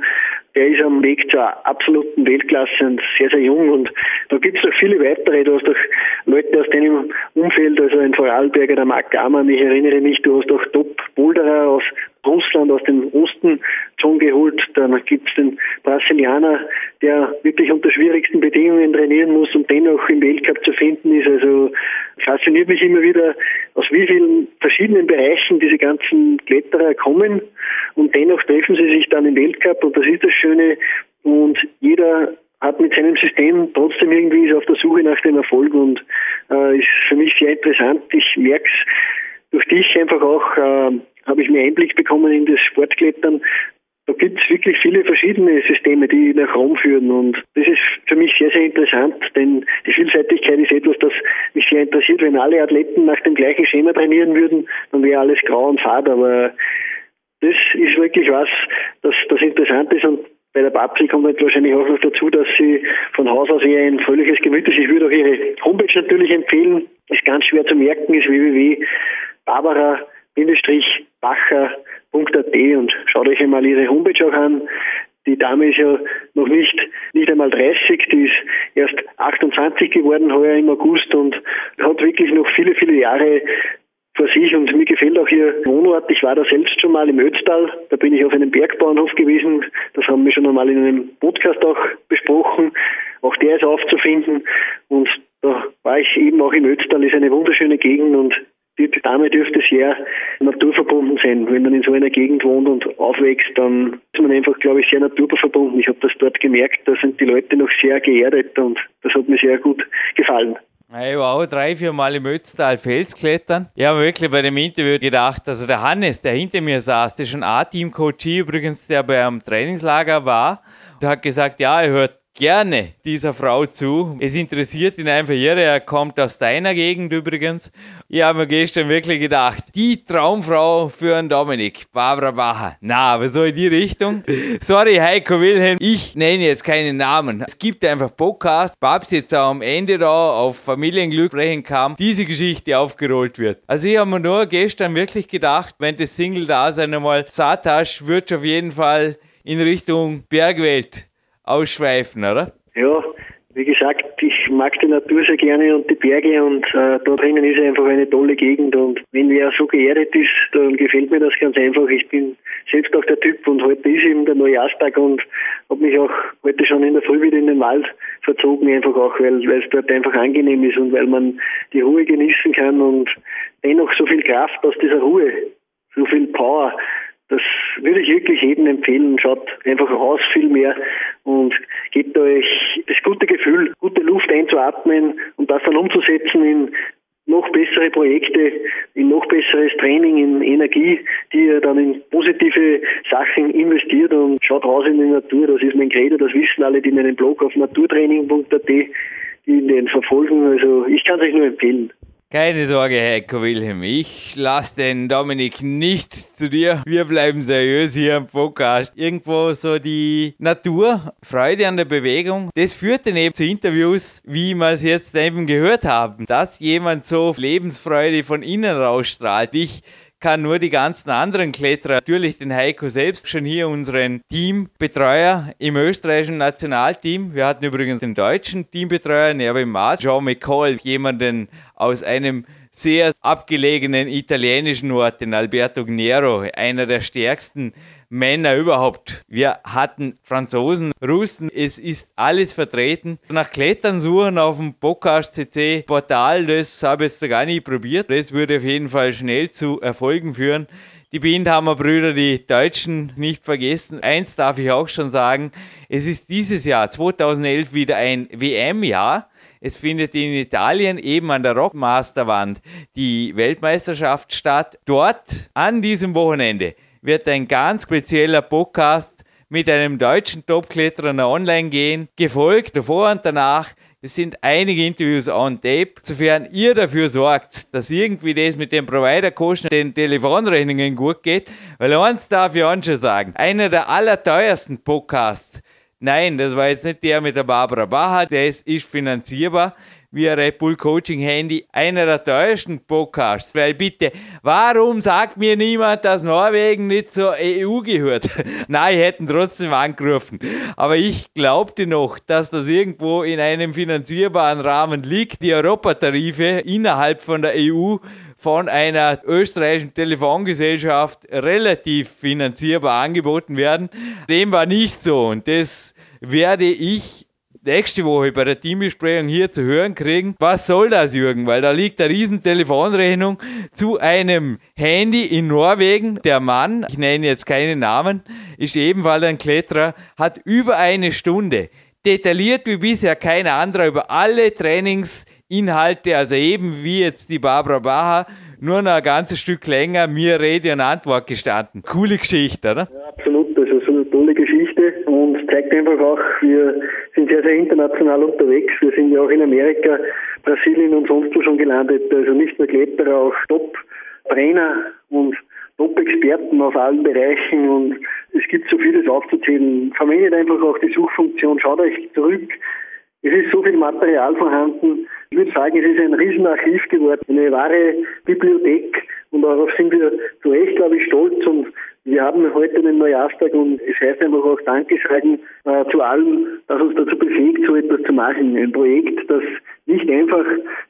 Der ist am Weg zur absoluten Weltklasse und sehr, sehr jung. Und da gibt es noch viele weitere. Du hast doch Leute aus deinem Umfeld, also ein Vorarlberger, der Marc Gamann, ich erinnere mich, du hast auch Top-Boulderer aus Russland, aus dem Osten schon geholt. Dann gibt es den Brasilianer, der wirklich unter schwierigsten Bedingungen trainieren muss und dennoch im Weltcup zu finden ist. Also fasziniert mich immer wieder, aus wie vielen verschiedenen Bereichen diese ganzen Kletterer kommen und dennoch treffen sie sich dann im Weltcup und das ist das Schöne und jeder hat mit seinem System trotzdem irgendwie ist auf der Suche nach dem Erfolg und äh, ist für mich sehr interessant. Ich merke es durch dich einfach auch, äh, habe ich mir Einblick bekommen in das Sportklettern. Da gibt es wirklich viele verschiedene Systeme, die nach Rom führen und das ist für mich sehr, sehr interessant, denn die Vielseitigkeit ist etwas, das mich sehr interessiert. Wenn alle Athleten nach dem gleichen Schema trainieren würden, dann wäre alles grau und fad, aber das ist wirklich was, das, das interessant ist und bei der Babsi kommt halt wahrscheinlich auch noch dazu, dass sie von Haus aus eher ein fröhliches Gemüt ist. Ich würde auch ihre Homepage natürlich empfehlen. Ist ganz schwer zu merken, ist www.barbara-bacher.at und schaut euch einmal ihre Homepage auch an. Die Dame ist ja noch nicht, nicht einmal 30, die ist erst 28 geworden heuer im August und hat wirklich noch viele, viele Jahre vor sich und mir gefällt auch ihr Wohnort. Ich war da selbst schon mal im Ötztal, da bin ich auf einem Bergbauernhof gewesen. Das haben wir schon einmal in einem Podcast auch besprochen. Auch der ist aufzufinden und da war ich eben auch im Ötztal, ist eine wunderschöne Gegend und die Dame dürfte sehr naturverbunden sein. Wenn man in so einer Gegend wohnt und aufwächst, dann ist man einfach, glaube ich, sehr naturverbunden. Ich habe das dort gemerkt, da sind die Leute noch sehr geerdet und das hat mir sehr gut gefallen.
Ich war auch drei, vier Mal im Ötztal Felsklettern. Ich habe wirklich bei dem Interview gedacht, also der Hannes, der hinter mir saß, der ein A-Team-Coach übrigens, der beim Trainingslager war, der hat gesagt, ja, er hört gerne dieser Frau zu. Es interessiert ihn einfach irre. Er kommt aus deiner Gegend übrigens. Ich habe mir gestern wirklich gedacht, die Traumfrau für einen Dominik, Barbara Bacher. Na, aber so in die Richtung. Sorry, Heiko Wilhelm, ich nenne jetzt keinen Namen. Es gibt einfach Podcast. Babs jetzt auch am Ende da auf Familienglück sprechen kam, diese Geschichte aufgerollt wird. Also ich habe mir nur gestern wirklich gedacht, wenn das Single-Dasein einmal Satasch wird auf jeden Fall in Richtung Bergwelt ausschweifen, oder?
Ja, wie gesagt, ich mag die Natur sehr gerne und die Berge und äh, da drinnen ist einfach eine tolle Gegend und wenn wer so geerdet ist, dann gefällt mir das ganz einfach. Ich bin selbst auch der Typ und heute ist eben der Neujahrstag und habe mich auch heute schon in der Früh wieder in den Wald verzogen, einfach auch, weil es dort einfach angenehm ist und weil man die Ruhe genießen kann und dennoch so viel Kraft aus dieser Ruhe, so viel Power das würde ich wirklich jedem empfehlen. Schaut einfach raus viel mehr und gebt euch das gute Gefühl, gute Luft einzuatmen und das dann umzusetzen in noch bessere Projekte, in noch besseres Training, in Energie, die ihr dann in positive Sachen investiert und schaut raus in die Natur. Das ist mein Credo, das wissen alle, die meinen Blog auf naturtraining.at, die den verfolgen. Also ich kann es euch nur empfehlen.
Keine Sorge, Heiko Wilhelm. Ich lasse den Dominik nicht zu dir. Wir bleiben seriös hier im Podcast. Irgendwo so die Natur, Freude an der Bewegung. Das führt dann eben zu Interviews, wie wir es jetzt eben gehört haben. Dass jemand so Lebensfreude von innen rausstrahlt. Ich kann nur die ganzen anderen Kletterer, natürlich den Heiko selbst, schon hier unseren Teambetreuer im österreichischen Nationalteam. Wir hatten übrigens den deutschen Teambetreuer, Nervin Maas, Jean McCall, jemanden aus einem sehr abgelegenen italienischen Ort, den Alberto Gnero, einer der stärksten Männer überhaupt. Wir hatten Franzosen, Russen, es ist alles vertreten. Nach Klettern suchen auf dem Podcast CC Portal, das habe ich jetzt gar nicht probiert. Das würde auf jeden Fall schnell zu Erfolgen führen. Die Bindhammer Brüder, die Deutschen, nicht vergessen. Eins darf ich auch schon sagen, es ist dieses Jahr 2011 wieder ein WM-Jahr. Es findet in Italien eben an der Rockmasterwand die Weltmeisterschaft statt. Dort an diesem Wochenende wird ein ganz spezieller Podcast mit einem deutschen Topkletterer online gehen, gefolgt davor und danach. Es sind einige Interviews on tape. Sofern ihr dafür sorgt, dass irgendwie das mit den Providerkosten, den Telefonrechnungen gut geht, weil eins darf ich auch schon sagen, einer der allerteuersten Podcasts, nein, das war jetzt nicht der mit der Barbara Bacher, der ist, ist finanzierbar, wie Red Bull Coaching Handy einer der teuersten Podcasts. Weil bitte, warum sagt mir niemand, dass Norwegen nicht zur EU gehört? Nein, hätten trotzdem angerufen. Aber ich glaubte noch, dass das irgendwo in einem finanzierbaren Rahmen liegt. Die Europatarife innerhalb von der EU von einer österreichischen Telefongesellschaft relativ finanzierbar angeboten werden. Dem war nicht so und das werde ich nächste Woche bei der Teambesprechung hier zu hören kriegen, was soll das, Jürgen? Weil da liegt eine riesen Telefonrechnung zu einem Handy in Norwegen. Der Mann, ich nenne jetzt keine Namen, ist ebenfalls ein Kletterer, hat über eine Stunde detailliert wie bisher kein anderer über alle Trainingsinhalte, also eben wie jetzt die Barbara Baha, nur noch ein ganzes Stück länger mir Rede und Antwort gestanden. Coole Geschichte, oder?
Ja, absolut. Das ist eine tolle Geschichte und zeigt einfach auch, wir sind sehr, sehr international unterwegs. Wir sind ja auch in Amerika, Brasilien und sonst wo schon gelandet. Also nicht nur Kletterer, auch Top-Trainer und Top-Experten auf allen Bereichen und es gibt so vieles aufzuzählen. Verwendet einfach auch die Suchfunktion, schaut euch zurück. Es ist so viel Material vorhanden. Ich würde sagen, es ist ein Riesenarchiv geworden, eine wahre Bibliothek und darauf sind wir zu Recht, glaube ich, stolz und wir haben heute den Neujahrstag und es heißt einfach auch Danke sagen äh, zu allen, das uns dazu befähigt, so etwas zu machen. Ein Projekt, das nicht einfach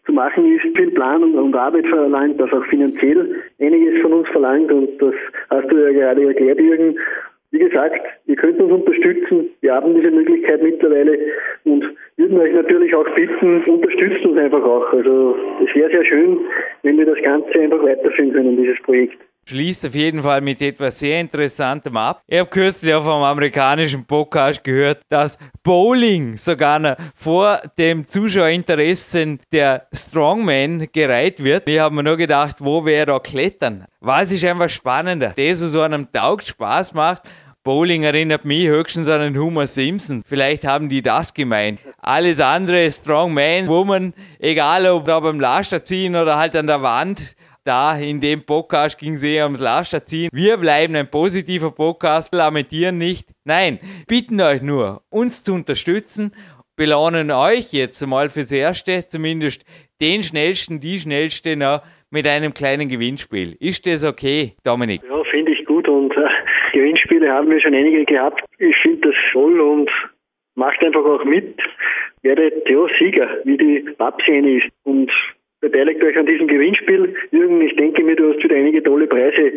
zu machen ist, viel Planung und Arbeit verlangt, das auch finanziell einiges von uns verlangt und das hast du ja gerade erklärt, Jürgen. Wie gesagt, ihr könnt uns unterstützen. Wir haben diese Möglichkeit mittlerweile und würden euch natürlich auch bitten, unterstützt uns einfach auch. Also es wäre sehr schön, wenn wir das Ganze einfach weiterführen können, dieses Projekt
schließt auf jeden Fall mit etwas sehr Interessantem ab. Ich habe kürzlich auf einem amerikanischen Podcast gehört, dass Bowling sogar vor dem Zuschauerinteresse der Strongman gereiht wird. Ich habe mir nur gedacht, wo wäre da Klettern? Was ist einfach spannender? Das, so einem Taugt Spaß macht, Bowling erinnert mich höchstens an den Homer Simpson. Vielleicht haben die das gemeint. Alles andere, Strongman, Woman, egal ob da beim Laster ziehen oder halt an der Wand, da in dem Podcast ging es eher ums Laster ziehen. Wir bleiben ein positiver Podcast, lamentieren nicht. Nein, bitten euch nur, uns zu unterstützen, belohnen euch jetzt mal fürs Erste, zumindest den Schnellsten, die Schnellste noch mit einem kleinen Gewinnspiel. Ist das okay, Dominik?
Ja, finde ich gut und äh, Gewinnspiele haben wir schon einige gehabt. Ich finde das toll und macht einfach auch mit. werdet ja Sieger, wie die Babsene ist. Und beteiligt euch an diesem Gewinnspiel. Jürgen, ich denke mir, du hast wieder einige tolle Preise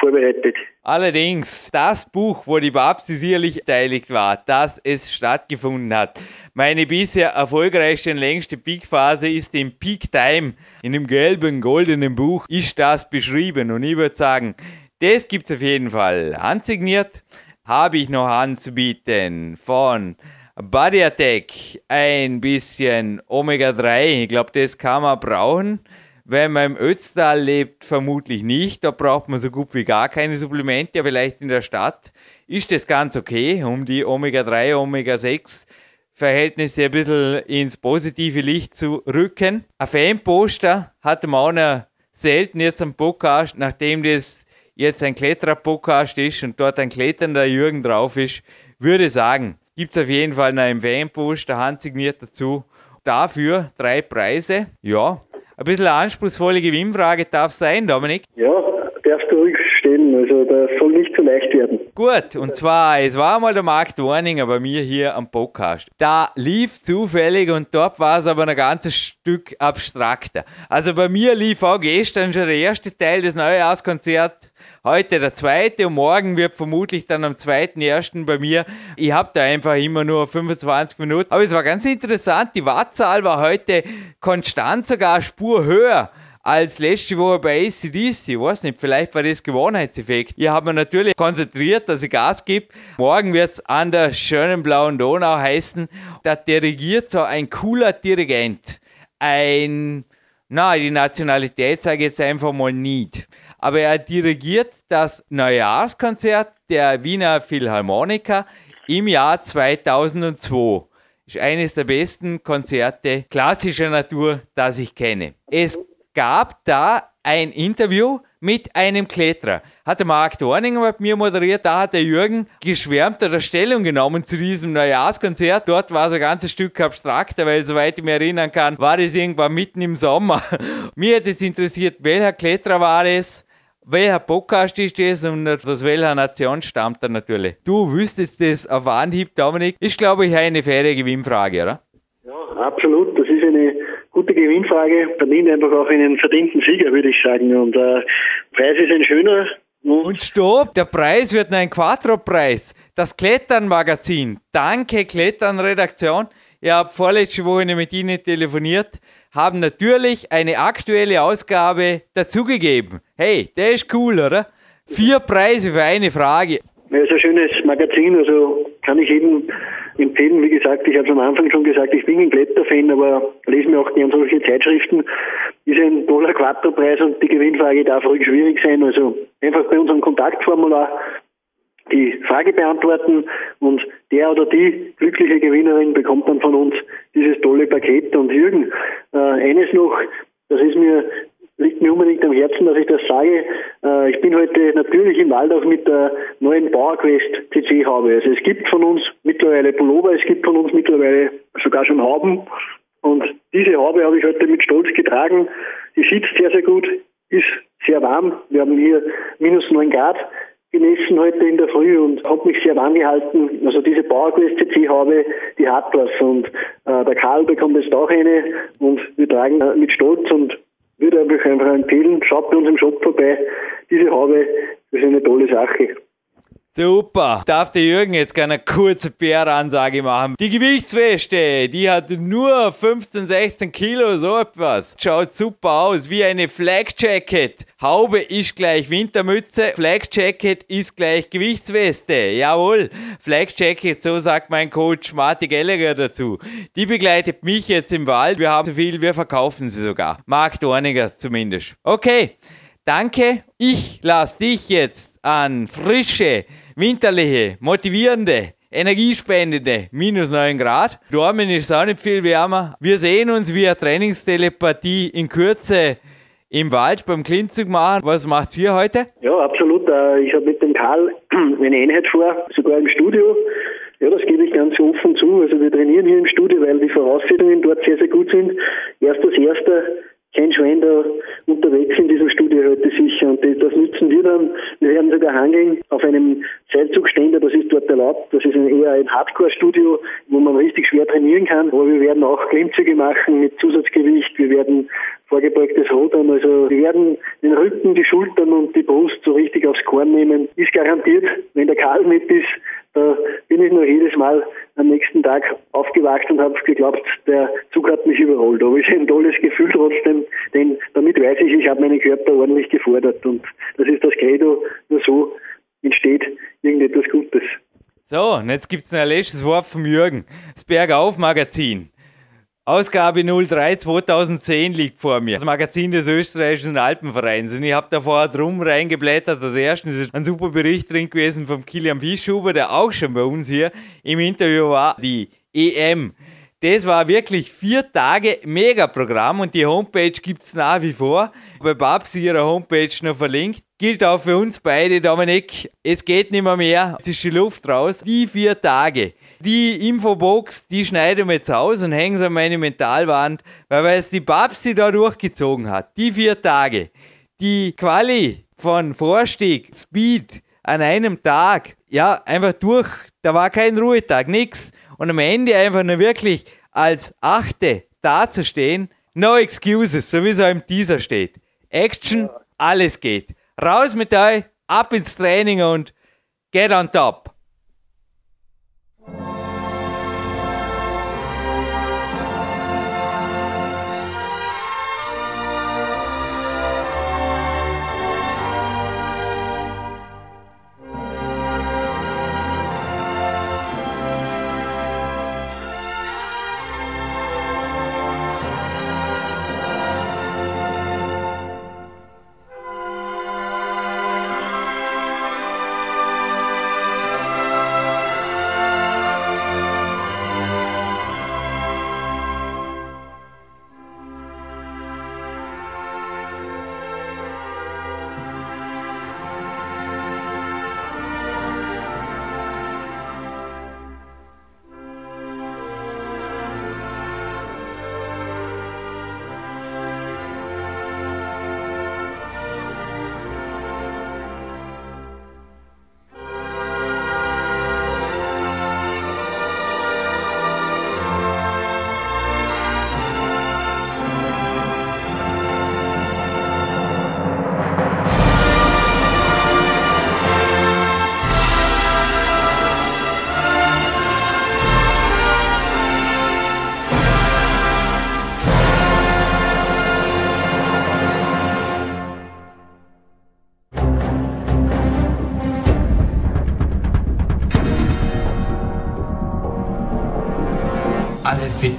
vorbereitet.
Allerdings, das Buch, wo die Babsi sicherlich beteiligt war, dass es stattgefunden hat. Meine bisher erfolgreichste und längste Peak-Phase ist im Peak Time. In dem gelben, goldenen Buch ist das beschrieben. Und ich würde sagen, das gibt es auf jeden Fall. Handsigniert habe ich noch anzubieten von Body Attack, ein bisschen Omega-3. Ich glaube, das kann man brauchen. Wenn man im Ötztal lebt, vermutlich nicht. Da braucht man so gut wie gar keine Supplemente. Ja, vielleicht in der Stadt ist das ganz okay, um die Omega-3, Omega-6 Verhältnisse ein bisschen ins positive Licht zu rücken. Ein Fanposter hatte man auch noch selten jetzt am Podcast, nachdem das jetzt ein Kletterer-Podcast ist und dort ein kletternder Jürgen drauf ist, würde sagen, Gibt es auf jeden Fall noch im WM-Poster handsigniert dazu. Dafür drei Preise. Ja, ein bisschen eine anspruchsvolle Gewinnfrage darf sein, Dominik.
Ja, darfst du ruhig stellen. Also das soll nicht zu leicht werden.
Gut, und zwar, es war mal der Markt Warninger bei mir hier am Podcast. Da lief zufällig und dort war es aber ein ganzes Stück abstrakter. Also bei mir lief auch gestern schon der erste Teil des Neujahrskonzerts heute der zweite und morgen wird vermutlich dann am zweiten ersten bei mir. Ich habe da einfach immer nur 25 Minuten. Aber es war ganz interessant. Die Wattzahl war heute konstant sogar Spur höher als letzte Woche bei ACDC. Ich weiß nicht, vielleicht war das Gewohnheitseffekt. Ich habe mir natürlich konzentriert, dass ich Gas gebe. Morgen wird es an der schönen blauen Donau heißen, da dirigiert so ein cooler Dirigent. Ein, na, die Nationalität sage ich jetzt einfach mal nicht aber er dirigiert das Neujahrskonzert der Wiener Philharmoniker im Jahr 2002. Ist eines der besten Konzerte klassischer Natur, das ich kenne. Es gab da ein Interview mit einem Kletterer. Hat der Marc Dorninger mit mir moderiert, da hat der Jürgen geschwärmt oder Stellung genommen zu diesem Neujahrskonzert. Dort war es ein ganzes Stück abstrakter, weil soweit ich mich erinnern kann, war das irgendwann mitten im Sommer. mir hat es interessiert, welcher Kletterer war es, welcher Podcast ist das und aus welcher Nation stammt er natürlich? Du wüsstest das auf Anhieb, Dominik. Ist, glaube ich, eine faire Gewinnfrage, oder?
Ja, absolut. Das ist eine gute Gewinnfrage. Verdient einfach auch einen verdienten Sieger, würde ich sagen. Und äh, Preis ist ein schöner.
Und stopp, der Preis wird ein Quattro-Preis. Das Klettern-Magazin. Danke, Klettern-Redaktion. Ich habe vorletzte Woche mit Ihnen telefoniert haben natürlich eine aktuelle Ausgabe dazugegeben. Hey, der ist cool, oder? Vier Preise für eine Frage.
Ja, ist ein schönes Magazin, also kann ich jedem empfehlen. Wie gesagt, ich habe es am Anfang schon gesagt, ich bin ein Kletterfan, aber lese mir auch gerne solche Zeitschriften. Ist ein toller Quattro-Preis und die Gewinnfrage darf ruhig schwierig sein. Also einfach bei unserem Kontaktformular die Frage beantworten und der oder die glückliche Gewinnerin bekommt dann von uns dieses tolle Paket. Und Jürgen, äh, eines noch, das ist mir liegt mir unbedingt am Herzen, dass ich das sage. Äh, ich bin heute natürlich im Wald auch mit der neuen PowerQuest CC Haube. Also es gibt von uns mittlerweile Pullover, es gibt von uns mittlerweile sogar schon Hauben. Und diese Haube habe ich heute mit Stolz getragen. Die sitzt sehr, sehr gut, ist sehr warm. Wir haben hier minus 9 Grad gemessen heute in der Früh und habe mich sehr warm gehalten. Also diese PowerQuest CC habe, die hat was und äh, der Karl bekommt jetzt auch eine und wir tragen äh, mit Stolz und würde einfach empfehlen, schaut bei uns im Shop vorbei. Diese Haube ist eine tolle Sache.
Super. Darf der Jürgen jetzt gerne eine kurze PR-Ansage machen? Die Gewichtsweste, die hat nur 15, 16 Kilo, so etwas. Schaut super aus, wie eine Flag Jacket. Haube ist gleich Wintermütze, Flag Jacket ist gleich Gewichtsweste. Jawohl, Flag Jacket, so sagt mein Coach Marty Gallagher dazu. Die begleitet mich jetzt im Wald. Wir haben so viel, wir verkaufen sie sogar. Mark Dorniger zumindest. Okay. Danke. Ich lasse dich jetzt an frische, winterliche, motivierende, energiespendende minus 9 Grad. Dormen ist auch nicht viel wärmer. Wir sehen uns via Trainingstelepathie in Kürze im Wald beim Klinzug machen. Was macht ihr heute?
Ja, absolut. Äh, ich habe mit dem Karl eine Einheit vor, sogar im Studio. Ja, das gebe ich ganz offen zu. Also wir trainieren hier im Studio, weil die Voraussetzungen dort sehr, sehr gut sind. Erstes, erster kein Schwein da unterwegs in diesem Studio heute sicher. Und das nützen wir dann. Wir werden sogar hangeln auf einem Seilzugständer, das ist dort erlaubt. Das ist eher ein Hardcore-Studio, wo man richtig schwer trainieren kann. Aber wir werden auch Klimmzüge machen mit Zusatzgewicht. Wir werden vorgebeugtes Rudern. Also wir werden den Rücken, die Schultern und die Brust so richtig aufs Korn nehmen. Ist garantiert, wenn der Karl mit ist, da bin ich noch jedes Mal am nächsten Tag aufgewacht und habe geglaubt, der Zug hat mich überrollt. Aber es ist ein tolles Gefühl trotzdem, denn damit weiß ich, ich habe meinen Körper ordentlich gefordert. Und das ist das Credo, nur so entsteht irgendetwas Gutes.
So, und jetzt gibt es ein letztes Wort vom Jürgen. Das Bergauf-Magazin. Ausgabe 03 2010 liegt vor mir. Das Magazin des österreichischen Alpenvereins. Und ich habe da vorher drum reingeblättert. Das erste ist ein super Bericht drin gewesen vom Kilian Fischhuber, der auch schon bei uns hier im Interview war. Die EM. Das war wirklich vier Tage Megaprogramm und die Homepage gibt es nach wie vor. Bei Babsi ihrer Homepage noch verlinkt. Gilt auch für uns beide, Dominik. Es geht nicht mehr mehr. Es ist die Luft raus. Die vier Tage. Die Infobox, die schneiden wir jetzt aus und hängen sie an meine Mentalwand, weil es die Babsi da durchgezogen hat. Die vier Tage. Die Quali von Vorstieg, Speed an einem Tag. Ja, einfach durch. Da war kein Ruhetag, nix. Und am Ende einfach nur wirklich als Achte dazustehen. No excuses, so wie es auch im Teaser steht. Action, alles geht. Raus mit euch, ab ins Training und get on top.